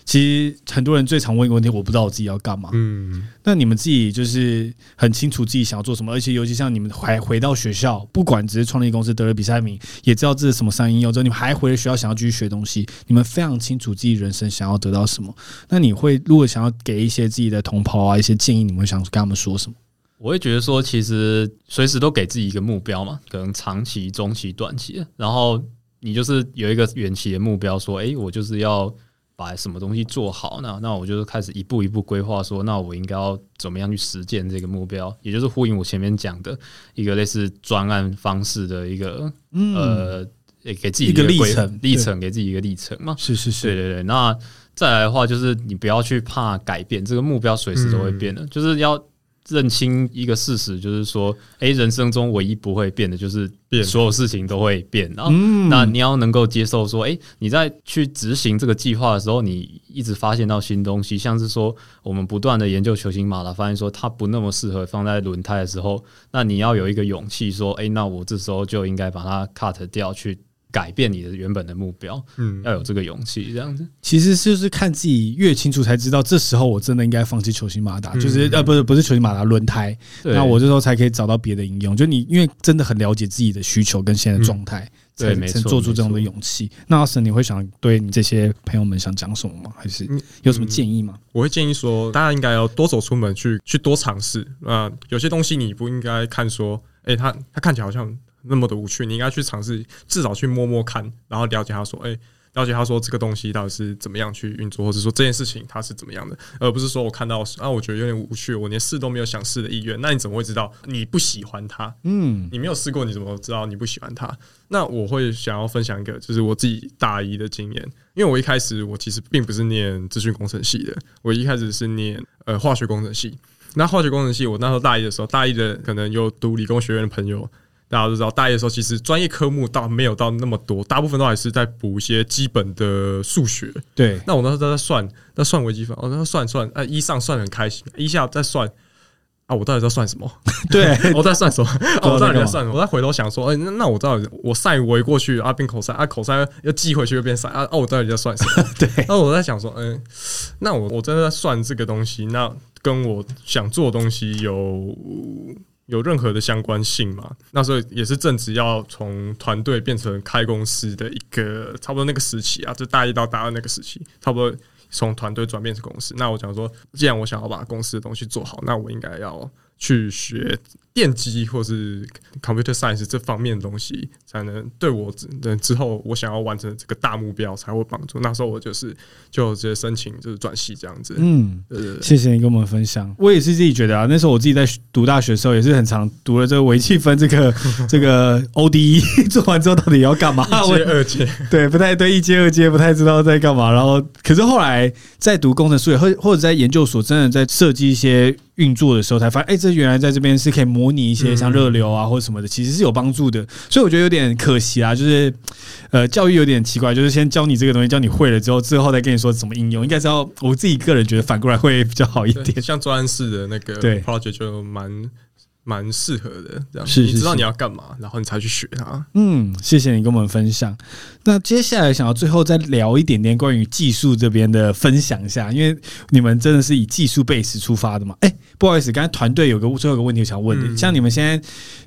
其实很多人最常问一个问题：我不知道我自己要干嘛。嗯，那你们自己就是很清楚自己想要做什么，而且尤其像你们还回到学校，不管只是创立公司得了比赛名，也知道这是什么商业应用之后，你们还回了学校想要继续学东西，你们非常清楚自己人生想要得到什么。那你会如果想要给一些自己的同袍啊一些建议，你们想跟他们说什么？我会觉得说，其实随时都给自己一个目标嘛，可能长期、中期、短期，然后你就是有一个远期的目标，说，诶，我就是要把什么东西做好，那那我就是开始一步一步规划，说，那我应该要怎么样去实践这个目标，也就是呼应我前面讲的一个类似专案方式的一个，呃，给自己一个历程，历程给自己一个历程嘛，是是是，对对对，那再来的话，就是你不要去怕改变，这个目标随时都会变的，就是要。认清一个事实，就是说，诶，人生中唯一不会变的，就是所有事情都会变。然后，那你要能够接受说，诶，你在去执行这个计划的时候，你一直发现到新东西，像是说，我们不断的研究球形马达，发现说它不那么适合放在轮胎的时候，那你要有一个勇气说，诶，那我这时候就应该把它 cut 掉去。改变你的原本的目标，嗯，要有这个勇气，这样子。其实就是看自己越清楚，才知道这时候我真的应该放弃球形马达，就是呃，不是不是球形马达轮胎，那我这时候才可以找到别的应用。就你因为真的很了解自己的需求跟现在的状态，对，没错，做出这样的勇气。那阿神，你会想对你这些朋友们想讲什么吗？还是有什么建议吗？我会建议说，大家应该要多走出门去，去多尝试。啊，有些东西你不应该看说，诶，他他看起来好像。那么的无趣，你应该去尝试，至少去摸摸看，然后了解他说，哎、欸，了解他说这个东西到底是怎么样去运作，或者说这件事情它是怎么样的，而不是说我看到啊，我觉得有点无趣，我连试都没有想试的意愿，那你怎么会知道你不喜欢它？嗯，你没有试过，你怎么知道你不喜欢它？那我会想要分享一个，就是我自己大一的经验，因为我一开始我其实并不是念资讯工程系的，我一开始是念呃化学工程系。那化学工程系，我那时候大一的时候，大一的可能有读理工学院的朋友。大家都知道，大一的时候其实专业科目倒没有到那么多，大部分都还是在补一些基本的数学。对，那我那时候在算，那算微积分，我那时算算，哎，一上算很开心，一下在算，啊，我到底在算什么？对，我在算什么？我到底在算什么？我在回头想说，哎，那那我到底我 sin 围过去啊，变 cos 啊，cos 要寄回去又变 sin 啊，哦，我到底在算什么？对，那我在想说，嗯，那我我真的在算这个东西，那跟我想做的东西有。有任何的相关性吗？那时候也是正值要从团队变成开公司的一个差不多那个时期啊，就大一到大二那个时期，差不多从团队转变成公司。那我想说，既然我想要把公司的东西做好，那我应该要去学。电机或是 computer science 这方面的东西，才能对我之之后我想要完成这个大目标才会帮助。那时候我就是就直接申请就是转系这样子。嗯，谢谢你跟我们分享。我也是自己觉得啊，那时候我自己在读大学的时候也是很常读了这个微积分这个 这个 ODE，做完之后到底要干嘛？一阶二阶，对，不太对，一阶二阶不太知道在干嘛。然后，可是后来在读工程数学或或者在研究所，真的在设计一些运作的时候，才发现，哎，这原来在这边是可以模。模拟一些像热流啊或者什么的，其实是有帮助的。所以我觉得有点可惜啊，就是呃，教育有点奇怪，就是先教你这个东西，教你会了之后，之后再跟你说怎么应用。应该是要我自己个人觉得反过来会比较好一点。像专案式的那个 project 就蛮。蛮适合的，这样是，你知道你要干嘛，然后你才去学它。嗯，谢谢你跟我们分享。那接下来想要最后再聊一点点关于技术这边的分享一下，因为你们真的是以技术 base 出发的嘛？哎，不好意思，刚才团队有个最后一个问题想问你，像你们现在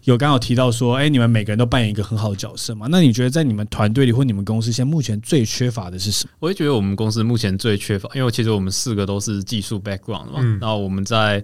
有刚好提到说，哎，你们每个人都扮演一个很好的角色嘛？那你觉得在你们团队里或你们公司现在目前最缺乏的是什么？我也觉得我们公司目前最缺乏，因为其实我们四个都是技术 background 嘛，然后我们在。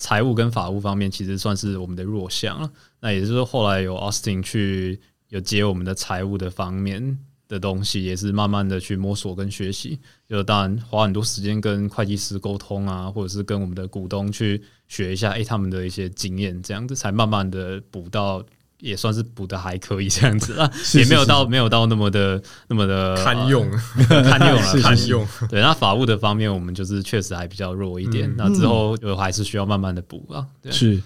财务跟法务方面其实算是我们的弱项了。那也就是说，后来有 Austin 去有接我们的财务的方面的东西，也是慢慢的去摸索跟学习。就当然花很多时间跟会计师沟通啊，或者是跟我们的股东去学一下，诶，他们的一些经验，这样子才慢慢的补到。也算是补的还可以这样子啊，也没有到没有到那么的那么的堪用，堪用了，堪用。对，那法务的方面，我们就是确实还比较弱一点。那之后就还是需要慢慢的补啊。是。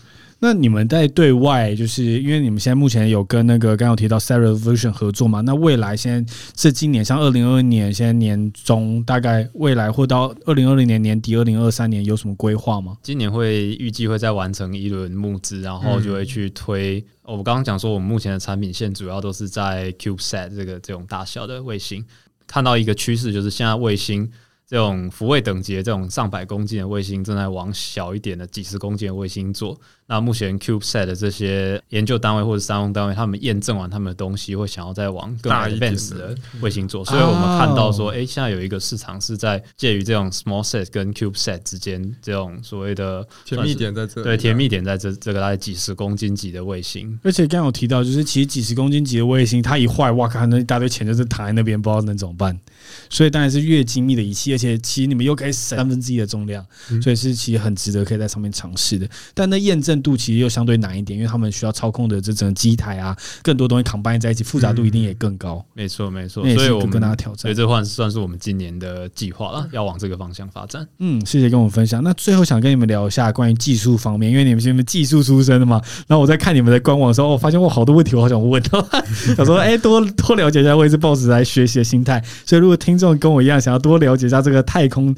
那你们在对外，就是因为你们现在目前有跟那个刚刚有提到 Set Revolution 合作嘛？那未来现在是今年，像二零二二年现在年中，大概未来或到二零二零年年底、二零二三年有什么规划吗？今年会预计会再完成一轮募资，然后就会去推。我刚刚讲说，我们目前的产品线主要都是在 CubeSat 这个这种大小的卫星，看到一个趋势就是现在卫星。这种福卫等级的这种上百公斤的卫星，正在往小一点的几十公斤的卫星做。那目前 CubeSat 的这些研究单位或者商用单位，他们验证完他们的东西，会想要再往更 advanced 的卫星做。所以我们看到说，哎、欸，现在有一个市场是在介于这种 SmallSat 跟 CubeSat 之间，这种所谓的甜蜜点在这里。对，甜蜜点在这这个大概几十公斤级的卫星。而且刚刚有提到，就是其实几十公斤级的卫星，它一坏，哇靠，那一大堆钱就是躺在那边，不知道能怎么办。所以当然是越精密的仪器，而且其实你们又可以省三分之一的重量，所以是其实很值得可以在上面尝试的。但那验证度其实又相对难一点，因为他们需要操控的这整个机台啊，更多东西 combine 在一起，复杂度一定也更高。没错，没错。所以我们跟大家挑战，所以这算算是我们今年的计划了，要往这个方向发展。嗯，谢谢跟我们分享。那最后想跟你们聊一下关于技术方面，因为你们是你们技术出身的嘛。然后我在看你们的官网的时候，我发现我好多问题，我好想问。想说，哎，多多了解一下，我也是抱着来学习的心态。所以如果听众跟我一样，想要多了解一下这个太空。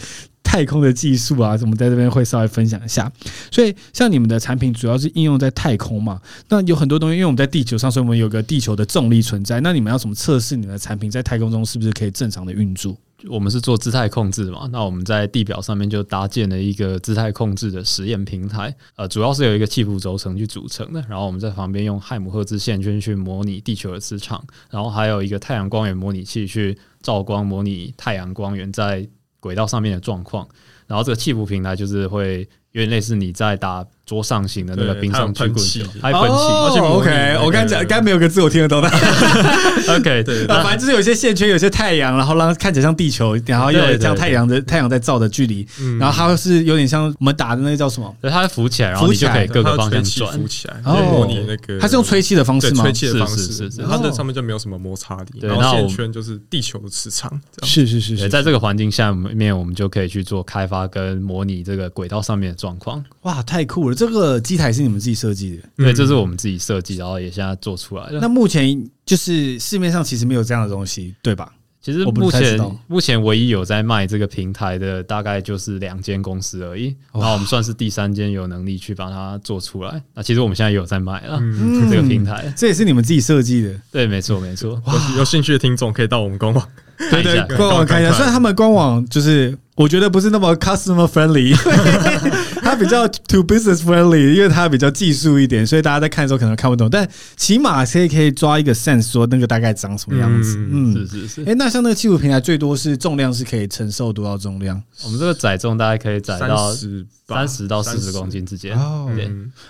太空的技术啊，我们在这边会稍微分享一下。所以，像你们的产品主要是应用在太空嘛？那有很多东西，因为我们在地球上，所以我们有个地球的重力存在。那你们要怎么测试你们的产品在太空中是不是可以正常的运作？我们是做姿态控制嘛？那我们在地表上面就搭建了一个姿态控制的实验平台。呃，主要是由一个气浮轴承去组成的。然后我们在旁边用海姆赫兹线圈去模拟地球的磁场，然后还有一个太阳光源模拟器去照光模拟太阳光源在。轨道上面的状况，然后这个气浮平台就是会有点类似你在打桌上型的那个冰上曲棍球，还有喷气。OK，我刚才刚没有个字我听得懂的。OK，对，反正就是有些线圈，有些太阳，然后让看起来像地球，然后又有这样太阳的太阳在照的距离，然后它是有点像我们打的那个叫什么？对，它会浮起来，然后你就可以各个方向转，浮起来，模拟那个。它是用吹气的方式吗？吹气的方式，是是是，它的上面就没有什么摩擦力，然后线圈就是地球的磁场。是是是是，在这个环境下面，我们就可以去做开发跟模拟这个轨道上面的状况。哇，太酷了！这个机台是你们自己设计的？对，这是我们自己设计，然后也现在做出来的。那目前就是市面上其实没有这样的东西，对吧？其实目前目前唯一有在卖这个平台的，大概就是两间公司而已。然后我们算是第三间有能力去把它做出来。那其实我们现在也有在卖了这个平台，这也是你们自己设计的？对，没错，没错。有有兴趣的听众可以到我们官网。对对，官网看一下。虽然他们官网就是我觉得不是那么 customer friendly，它比较 to business friendly，因为它比较技术一点，所以大家在看的时候可能看不懂。但起码可以可以抓一个 sense，说那个大概长什么样子。嗯，是是是。哎，那像那个技术平台最多是重量是可以承受多少重量？我们这个载重大概可以载到三十到四十公斤之间。哦，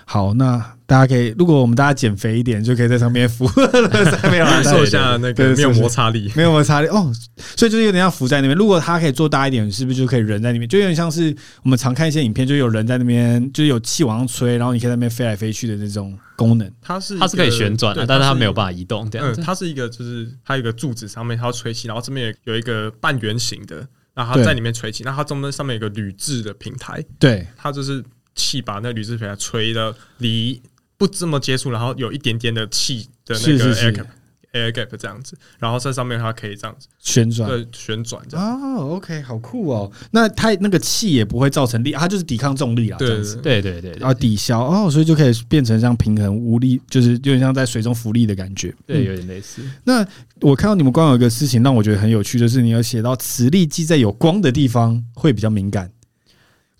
好，那大家可以，如果我们大家减肥一点，就可以在上面浮，上面感受一下那个没有摩擦力，没有摩擦力哦。所以就是有点像浮在那边。如果它可以做大一点，是不是就可以人在那边？就有点像是我们常看一些影片，就有人在那边，就是有气往上吹，然后你可以在那边飞来飞去的那种功能。它是它是可以旋转的，但是它没有办法移动。这样子，它是一个就是它有一个柱子上面它要吹气，然后这边有一个半圆形的，然后它在里面吹气。那它中间上面有一个铝制的平台，对，它就是气把那铝制平台吹的离不这么接触，然后有一点点的气的那个 air gap 这样子，然后在上面它可以这样子旋转，对，旋转这样。哦，OK，好酷哦。那它那个气也不会造成力，它就是抵抗重力啊，这样子。对对对，然后抵消哦，所以就可以变成像平衡无力，就是有点像在水中浮力的感觉。对，有点类似。那我看到你们光有一个事情让我觉得很有趣，就是你有写到磁力计在有光的地方会比较敏感。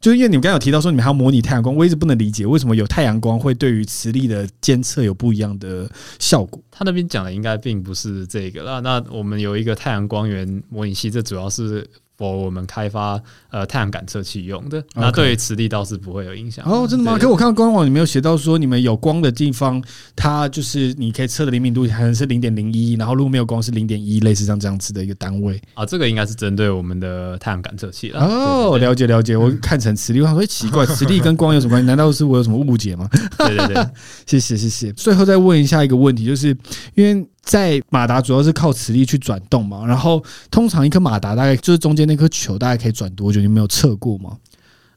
就因为你们刚刚有提到说你们还要模拟太阳光，我一直不能理解为什么有太阳光会对于磁力的监测有不一样的效果。他那边讲的应该并不是这个啦。那我们有一个太阳光源模拟器，这主要是。For 我们开发呃太阳感测器用的，那对于磁力倒是不会有影响。哦，真的吗？可我看到官网里面有写到说，你们有光的地方，它就是你可以测的灵敏度可能是零点零一，然后如果没有光是零点一，类似像这样子的一个单位。啊，这个应该是针对我们的太阳感测器了。哦，了解了解。我看成磁力，我想说奇怪，磁力跟光有什么关系？难道是我有什么误解吗？对对对，谢谢谢谢。最后再问一下一个问题，就是因为。在马达主要是靠磁力去转动嘛，然后通常一颗马达大概就是中间那颗球大概可以转多久？你没有测过吗？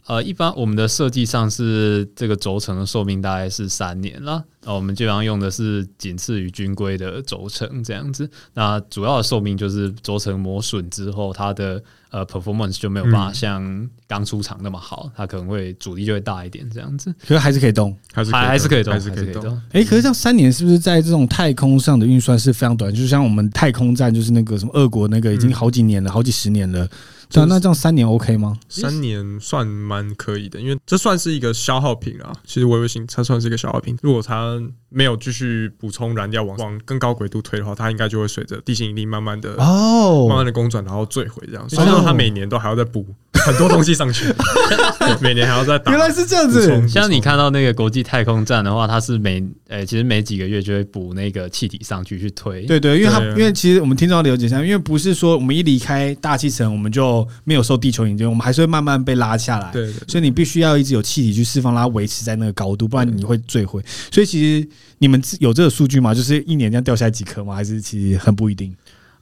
呃，一般我们的设计上是这个轴承的寿命大概是三年啦。那我们基本上用的是仅次于军规的轴承这样子。那主要的寿命就是轴承磨损之后，它的呃 performance 就没有办法像刚出厂那么好，嗯、它可能会阻力就会大一点这样子。可是还是可以动，还是还是可以动，还是可以动。哎、欸，可是像三年是不是在这种太空上的运算是非常短？就像我们太空站，就是那个什么俄国那个已经好几年了，嗯、好几十年了。对啊，那这样三年 OK 吗？三年算蛮可以的，因为这算是一个消耗品啊。其实微微星它算是一个消耗品，如果它没有继续补充燃料往往更高轨度推的话，它应该就会随着地心引力慢慢的哦，慢慢的公转，然后坠毁这样。所以说它每年都还要再补很多东西上去，每年还要再打。原来是这样子。像你看到那个国际太空站的话，它是每呃其实每几个月就会补那个气体上去去推。对对，因为它因为其实我们听众了解一下，因为不是说我们一离开大气层我们就没有受地球引力，我们还是会慢慢被拉下来。对，所以你必须要一直有气体去释放，让它维持在那个高度，不然你会坠毁。所以其实你们有这个数据吗？就是一年这样掉下来几颗吗？还是其实很不一定？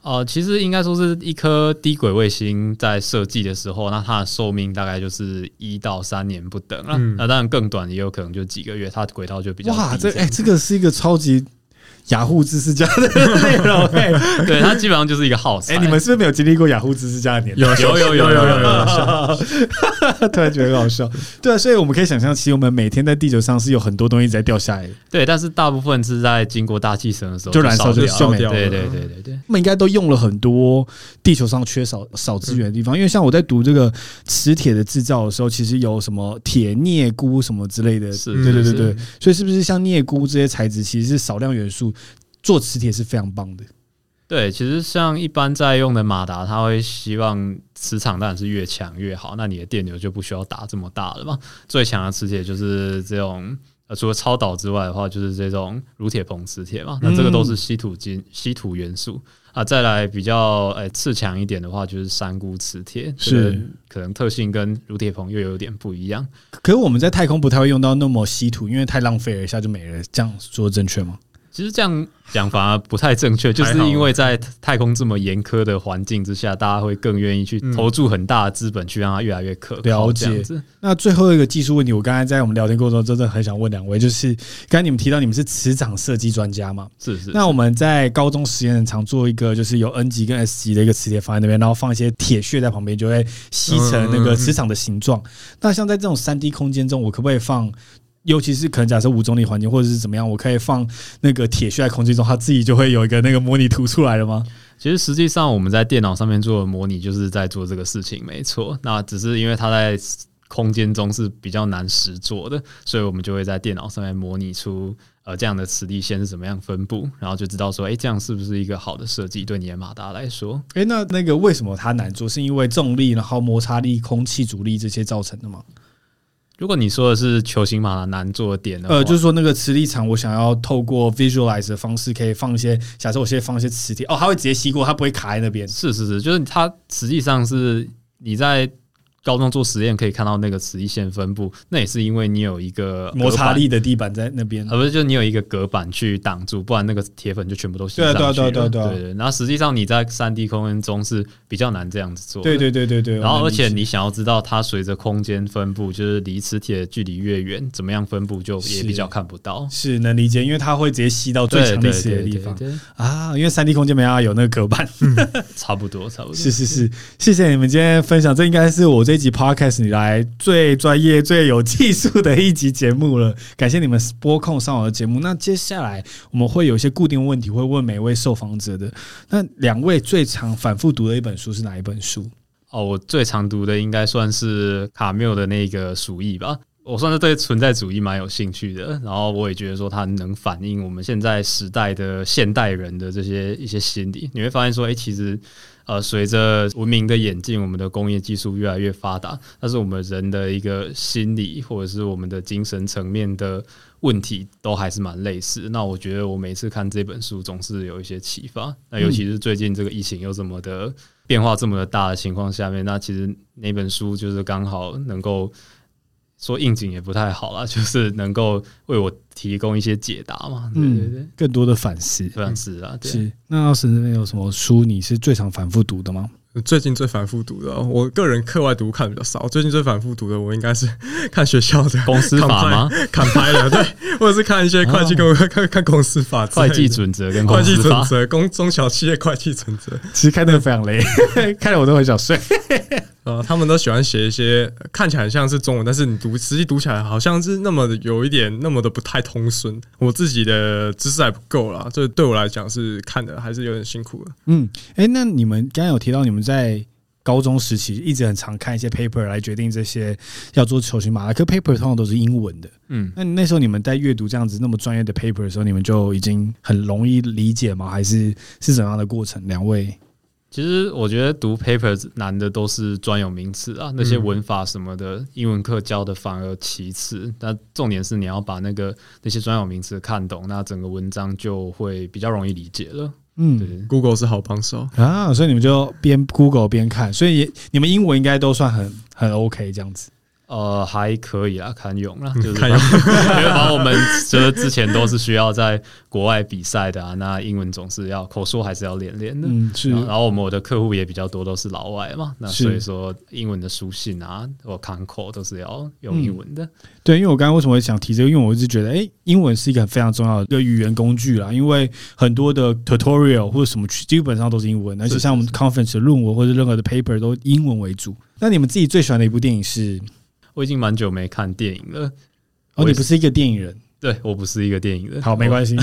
哦、呃，其实应该说是一颗低轨卫星在设计的时候，那它的寿命大概就是一到三年不等了。嗯、那当然更短也有可能就几个月，它的轨道就比较。哇，这哎、欸，这个是一个超级。雅虎知识家的内容，哎，对，它基本上就是一个耗材。哎，你们是不是没有经历过雅虎知识家的年代？有有有有有有有，突然觉得很好笑。对啊，所以我们可以想象，其实我们每天在地球上是有很多东西在掉下来。对，但是大部分是在经过大气层的时候就燃烧就烧掉。对对对对对，他们应该都用了很多地球上缺少少资源的地方。因为像我在读这个磁铁的制造的时候，其实有什么铁镍钴什么之类的。是，对对对对。所以是不是像镍钴这些材质，其实是少量元素？做磁铁是非常棒的。对，其实像一般在用的马达，它会希望磁场当然是越强越好，那你的电流就不需要打这么大了嘛。最强的磁铁就是这种，呃，除了超导之外的话，就是这种乳铁硼磁铁嘛。那这个都是稀土金、稀土元素啊。再来比较诶次强一点的话，就是三鈷磁铁，是可能特性跟乳铁硼又有点不一样。可是我们在太空不太会用到那么稀土，因为太浪费了，一下就没了。这样说正确吗？其实这样讲反而不太正确，就是因为在太空这么严苛的环境之下，大家会更愿意去投注很大的资本去让它越来越可靠。了解。那最后一个技术问题，我刚才在我们聊天过程中真的很想问两位，就是刚才你们提到你们是磁场设计专家嘛？是是。那我们在高中实验很常做一个，就是有 N 级跟 S 级的一个磁铁放在那边，然后放一些铁屑在旁边，就会吸成那个磁场的形状。那像在这种三 D 空间中，我可不可以放？尤其是可能假设无重力环境或者是怎么样，我可以放那个铁屑在空气中，它自己就会有一个那个模拟图出来了吗？其实实际上我们在电脑上面做的模拟就是在做这个事情，没错。那只是因为它在空间中是比较难实做的，所以我们就会在电脑上面模拟出呃这样的磁力线是怎么样分布，然后就知道说，哎，这样是不是一个好的设计对你的马达来说？哎，那那个为什么它难做？是因为重力、然后摩擦力、空气阻力这些造成的吗？如果你说的是球形马达难做的点的，呃，就是说那个磁力场，我想要透过 visualize 的方式，可以放一些，假设我现在放一些磁铁，哦，它会直接吸过，它不会卡在那边。是是是，就是它实际上是你在。高中做实验可以看到那个磁力线分布，那也是因为你有一个摩擦力的地板在那边，而不是就你有一个隔板去挡住，不然那个铁粉就全部都吸上去了。对对对对对对。然后实际上你在三 D 空间中是比较难这样子做。对对对对对。然后而且你想要知道它随着空间分布，就是离磁铁的距离越远，怎么样分布就也比较看不到。是，是能理解，因为它会直接吸到最强力磁铁的地方啊。因为三 D 空间没办法有那个隔板。差不多，差不多。是是是，谢谢你们今天分享，这应该是我这一集 Podcast 里来最专业、最有技术的一集节目了，感谢你们播控上我的节目。那接下来我们会有一些固定问题会问每位受访者的。那两位最常反复读的一本书是哪一本书？哦，我最常读的应该算是卡缪的那个《鼠疫》吧。我算是对存在主义蛮有兴趣的，然后我也觉得说它能反映我们现在时代的现代人的这些一些心理。你会发现说，哎，其实。呃，随着文明的演进，我们的工业技术越来越发达，但是我们人的一个心理或者是我们的精神层面的问题，都还是蛮类似。那我觉得我每次看这本书，总是有一些启发。那尤其是最近这个疫情又这么的变化这么的大的情况下面，那其实那本书就是刚好能够。说应景也不太好啦，就是能够为我提供一些解答嘛，对对对，更多的反思，反思啊，对。是，那老师那边有什么书你是最常反复读的吗？最近最反复读的，我个人课外读看的比较少。最近最反复读的，我应该是 看学校的公司法吗？砍拍的，对，或者是看一些会计跟我看看看公司法、会计准则跟会计准则、公中小企业会计准则。其实看那个非常累，看得我都很想睡。呃，他们都喜欢写一些看起来很像是中文，但是你读实际读起来好像是那么的有一点那么的不太通顺。我自己的知识还不够啦，这对我来讲是看的还是有点辛苦的。嗯，哎、欸，那你们刚刚有提到你们在高中时期一直很常看一些 paper 来决定这些要做球形马拉克 paper 通常都是英文的。嗯，那那时候你们在阅读这样子那么专业的 paper 的时候，你们就已经很容易理解吗？还是是怎样的过程？两位？其实我觉得读 papers 难的都是专有名词啊，那些文法什么的，英文课教的反而其次。但重点是你要把那个那些专有名词看懂，那整个文章就会比较容易理解了。嗯，，Google 是好帮手啊，所以你们就边 Google 边看，所以你们英文应该都算很很 OK 这样子。呃，还可以啊，堪用啦，就是因为把我们这之前都是需要在国外比赛的啊，那英文总是要口说还是要练练的。嗯，是。然后我们我的客户也比较多，都是老外嘛，那所以说英文的书信啊，我看口都是要用英文的。嗯、对，因为我刚刚为什么会想提这个？因为我一直觉得，哎、欸，英文是一个非常重要的一个语言工具啦。因为很多的 tutorial 或者什么，基本上都是英文，而且像我们 conference 的论文或者任何的 paper 都英文为主。那你们自己最喜欢的一部电影是？我已经蛮久没看电影了。哦，你不是一个电影人？对，我不是一个电影人。好，没关系。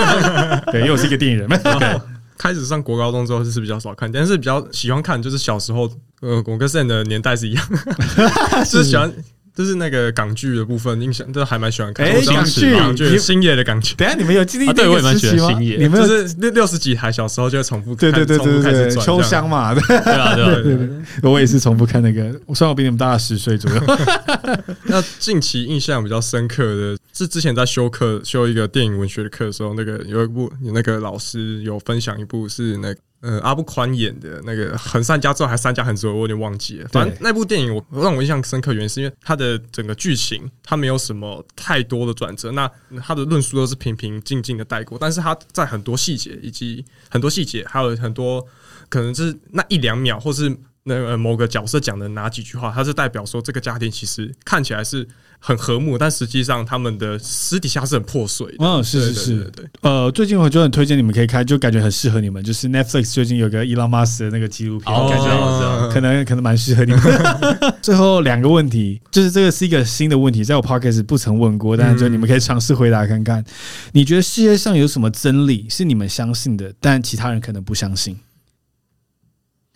对，因为我是一个电影人。开始上国高中之后就是比较少看，但是比较喜欢看，就是小时候，呃，我跟 Sam 的年代是一样，就是喜欢。就是那个港剧的部分，印象都还蛮喜欢看。哎，港剧，港剧，星爷的港剧。等下你们有经历？对，我也蛮喜欢星爷。你们就是六六十几台，小时候就会重复看。对对对对对，秋香嘛，对啊对对 对。我也是重复看那个，我虽然我比你们大十岁左右。那近期印象比较深刻的是，之前在修课修一个电影文学的课的时候，那个有一部有那个老师有分享一部是那个。呃，阿布宽演的那个横山家之后还三家横之后，我有点忘记了。反正那部电影我让我印象深刻，原因是因为它的整个剧情它没有什么太多的转折，那它的论述都是平平静静的带过。但是它在很多细节以及很多细节，还有很多可能是那一两秒，或是那个某个角色讲的哪几句话，它是代表说这个家庭其实看起来是。很和睦，但实际上他们的私底下是很破碎的。嗯，是是是，对，对。呃，最近我就很推荐你们可以看，就感觉很适合你们。就是 Netflix 最近有个伊隆马斯的那个纪录片，哦、感觉可能可能蛮适合你们。最后两个问题，就是这个是一个新的问题，在我 Podcast 不曾问过，但是就你们可以尝试回答看看。你觉得世界上有什么真理是你们相信的，但其他人可能不相信？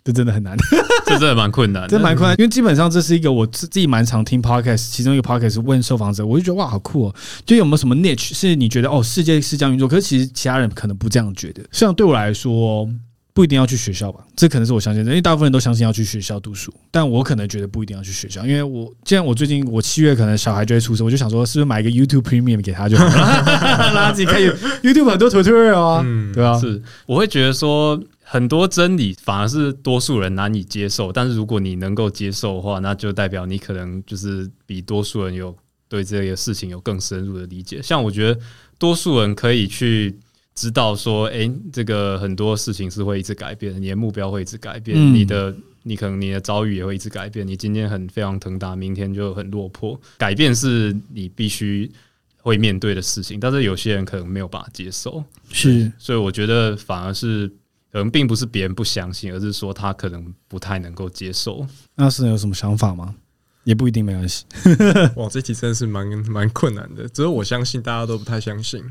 这真的很难，这真的蛮困难，这蛮困难。因为基本上这是一个我自自己蛮常听 podcast，其中一个 podcast 问受访者，我就觉得哇，好酷哦！就有没有什么 niche 是你觉得哦，世界是这样运作，可是其实其他人可能不这样觉得。像对我来说，不一定要去学校吧，这可能是我相信的，因为大部分人都相信要去学校读书，但我可能觉得不一定要去学校，因为我既然我最近我七月可能小孩就会出生，我就想说是不是买一个 YouTube Premium 给他就好了，让他自己看 YouTube 很多 tutorial 啊，嗯、对吧、啊？是，我会觉得说。很多真理反而是多数人难以接受，但是如果你能够接受的话，那就代表你可能就是比多数人有对这个事情有更深入的理解。像我觉得多数人可以去知道说，诶、欸，这个很多事情是会一直改变，你的目标会一直改变，嗯、你的你可能你的遭遇也会一直改变。你今天很非常腾达，明天就很落魄。改变是你必须会面对的事情，但是有些人可能没有办法接受，是，所以我觉得反而是。可能并不是别人不相信，而是说他可能不太能够接受。那是有什么想法吗？也不一定，没关系。哇，这题真的是蛮蛮困难的。只有我相信，大家都不太相信。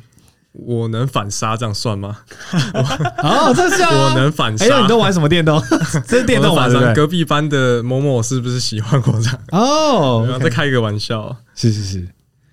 我能反杀，这样算吗？哦，这是我能反杀。哎，你都玩什么电动？这是电动玩的。隔壁班的某某是不是喜欢我这样？哦，再开一个玩笑。是是是。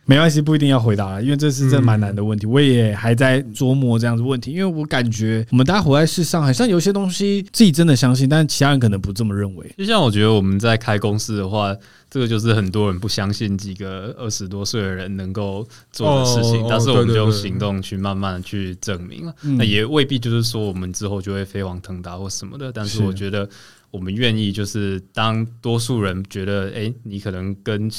没关系，不一定要回答了，因为这是真蛮难的问题，我也还在琢磨这样子问题。因为我感觉我们大家活在世上，好像有些东西自己真的相信，但其他人可能不这么认为。就像我觉得我们在开公司的话，这个就是很多人不相信几个二十多岁的人能够做的事情，但是我们就用行动去慢慢的去证明了。那也未必就是说我们之后就会飞黄腾达或什么的，但是我觉得我们愿意就是当多数人觉得，哎，你可能跟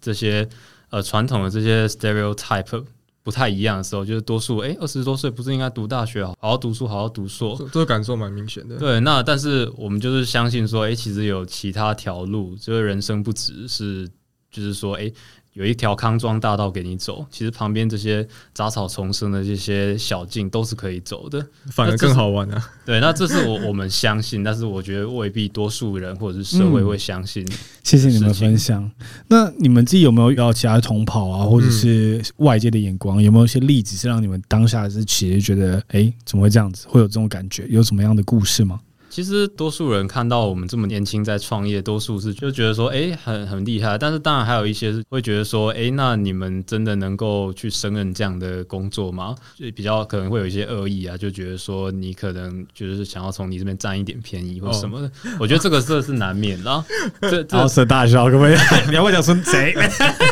这些。呃，传统的这些 stereotype 不太一样的时候，就是多数哎二十多岁不是应该读大学，好好读书，好好读硕，这个感受蛮明显的。对，那但是我们就是相信说，哎，其实有其他条路，就是人生不只是，就是说，哎。有一条康庄大道给你走，其实旁边这些杂草丛生的这些小径都是可以走的，反而更好玩啊！对，那这是我我们相信，但是我觉得未必多数人或者是社会会相信。嗯。谢谢你们分享。那你们自己有没有遇到其他同跑啊，或者是外界的眼光？有没有一些例子是让你们当下是其实觉得，哎，怎么会这样子？会有这种感觉？有什么样的故事吗？其实多数人看到我们这么年轻在创业，多数是就觉得说，哎，很很厉害。但是当然还有一些是会觉得说，哎，那你们真的能够去胜任这样的工作吗？就比较可能会有一些恶意啊，就觉得说你可能就是想要从你这边占一点便宜或什么的。哦、我觉得这个这是难免的。这这是大笑，各位，你要问讲说贼？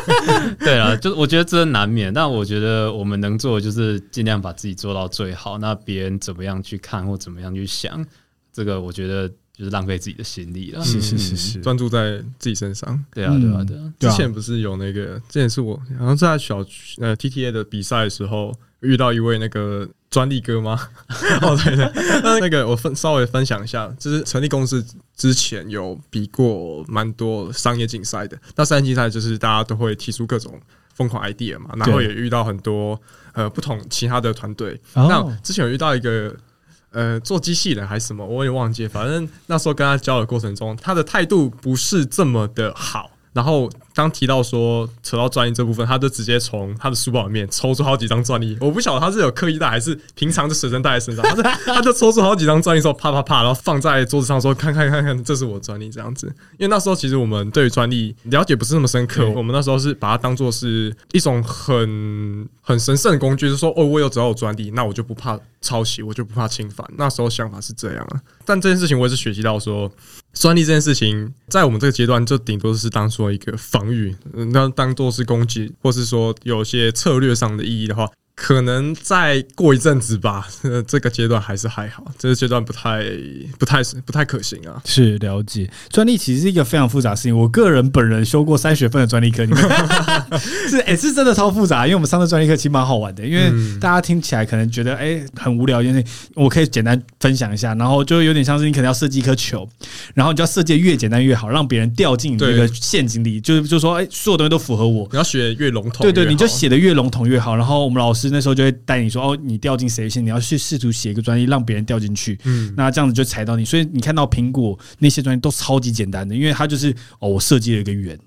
对啊，就是我觉得这难免。但我觉得我们能做的就是尽量把自己做到最好。那别人怎么样去看或怎么样去想？这个我觉得就是浪费自己的心力了。是是是是，专注在自己身上。对啊对啊对啊。之前不是有那个，之前是我好像在小呃 TTA 的比赛的时候遇到一位那个专利哥吗？哦对对，那那个我分稍微分享一下，就是成立公司之前有比过蛮多商业竞赛的。那商业竞赛就是大家都会提出各种疯狂 idea 嘛，然后也遇到很多呃不同其他的团队。那之前有遇到一个。呃，做机器人还是什么，我也忘记。反正那时候跟他交的过程中，他的态度不是这么的好。然后当提到说扯到专利这部分，他就直接从他的书包里面抽出好几张专利。我不晓得他是有刻意带还是平常就随身带在身上。他 他就抽出好几张专利之后，啪啪啪，然后放在桌子上说：“看看看看，这是我专利。”这样子。因为那时候其实我们对于专利了解不是那么深刻，我们那时候是把它当做是一种很很神圣的工具，就是说：“哦，我有只要有专利，那我就不怕抄袭，我就不怕侵犯。”那时候想法是这样啊。但这件事情我也是学习到说。专利这件事情，在我们这个阶段，就顶多是当做一个防御，那当做是攻击，或是说有些策略上的意义的话。可能再过一阵子吧，呃，这个阶段还是还好，这个阶段不太、不太、不太可行啊。是了解，专利其实是一个非常复杂的事情。我个人本人修过三学分的专利课，你们 是哎、欸，是真的超复杂。因为我们上的专利课其实蛮好玩的，因为大家听起来可能觉得哎、欸、很无聊，因为我可以简单分享一下，然后就有点像是你可能要设计一颗球，然后你就要设计越简单越好，让别人掉进这个陷阱里，就是就说哎、欸，所有东西都符合我。你要学越笼统，对，对对，你就写的越笼统越好。然后我们老师。那时候就会带你说哦，你掉进谁线，你要去试图写一个专利让别人掉进去，嗯，那这样子就踩到你。所以你看到苹果那些专利都超级简单的，因为它就是哦，我设计了一个圆。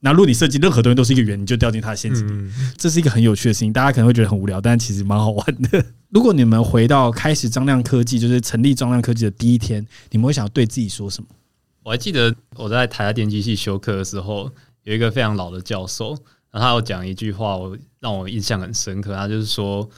那如果你设计任何东西都是一个圆，你就掉进它的陷阱里。这是一个很有趣的事情，大家可能会觉得很无聊，但其实蛮好玩的。如果你们回到开始张亮科技，就是成立张亮科技的第一天，你们会想要对自己说什么？我还记得我在台大电机系修课的时候，有一个非常老的教授。然后他有讲一句话，我让我印象很深刻。他就是说，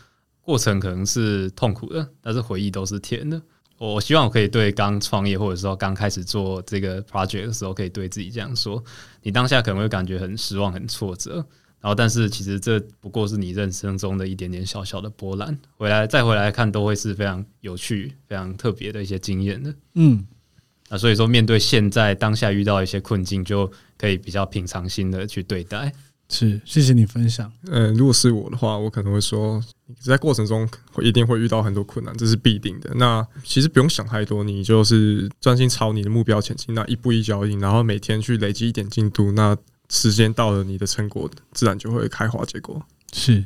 过程可能是痛苦的，但是回忆都是甜的。我希望我可以对刚创业或者说刚开始做这个 project 的时候，可以对自己这样说：你当下可能会感觉很失望、很挫折，然后但是其实这不过是你人生中的一点点小小的波澜。回来再回来看，都会是非常有趣、非常特别的一些经验的。嗯，那所以说，面对现在当下遇到一些困境，就可以比较平常心的去对待。是，谢谢你分享。嗯，如果是我的话，我可能会说，在过程中会一定会遇到很多困难，这是必定的。那其实不用想太多，你就是专心朝你的目标前进，那一步一脚印，然后每天去累积一点进度，那时间到了，你的成果自然就会开花结果。是。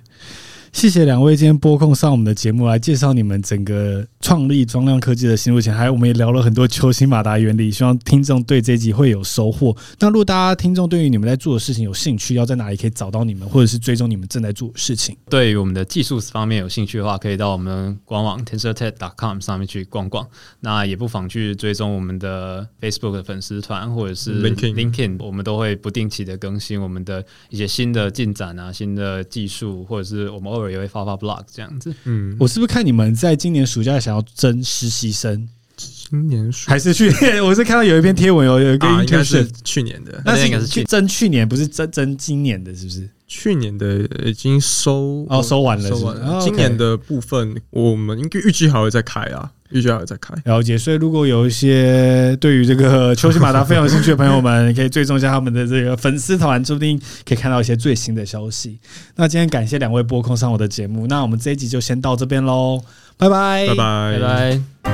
谢谢两位今天播控上我们的节目来介绍你们整个创立张亮科技的心路历程，还有我们也聊了很多球形马达原理，希望听众对这集会有收获。那如果大家听众对于你们在做的事情有兴趣，要在哪里可以找到你们，或者是追踪你们正在做的事情？对于我们的技术方面有兴趣的话，可以到我们官网 TensorTech.com 上面去逛逛。那也不妨去追踪我们的 Facebook 的粉丝团，或者是 LinkedIn，我们都会不定期的更新我们的一些新的进展啊、新的技术，或者是我们偶尔。也会发发 blog 这样子，嗯，我是不是看你们在今年暑假想要征实习生？今年暑还是去年？我是看到有一篇贴文，有有一个应该是去年的，那是应该是去争去年，不是争争今年的，是不是？去年的已经收哦，收完了，收完了。今年的部分，我们应该预计还会再开啊。预计还会再开。了解。所以如果有一些对于这个秋喜马达非常有兴趣的朋友们，可以追踪一下他们的这个粉丝团，说不定可以看到一些最新的消息。那今天感谢两位播控上我的节目，那我们这一集就先到这边喽，拜拜，拜拜，拜拜。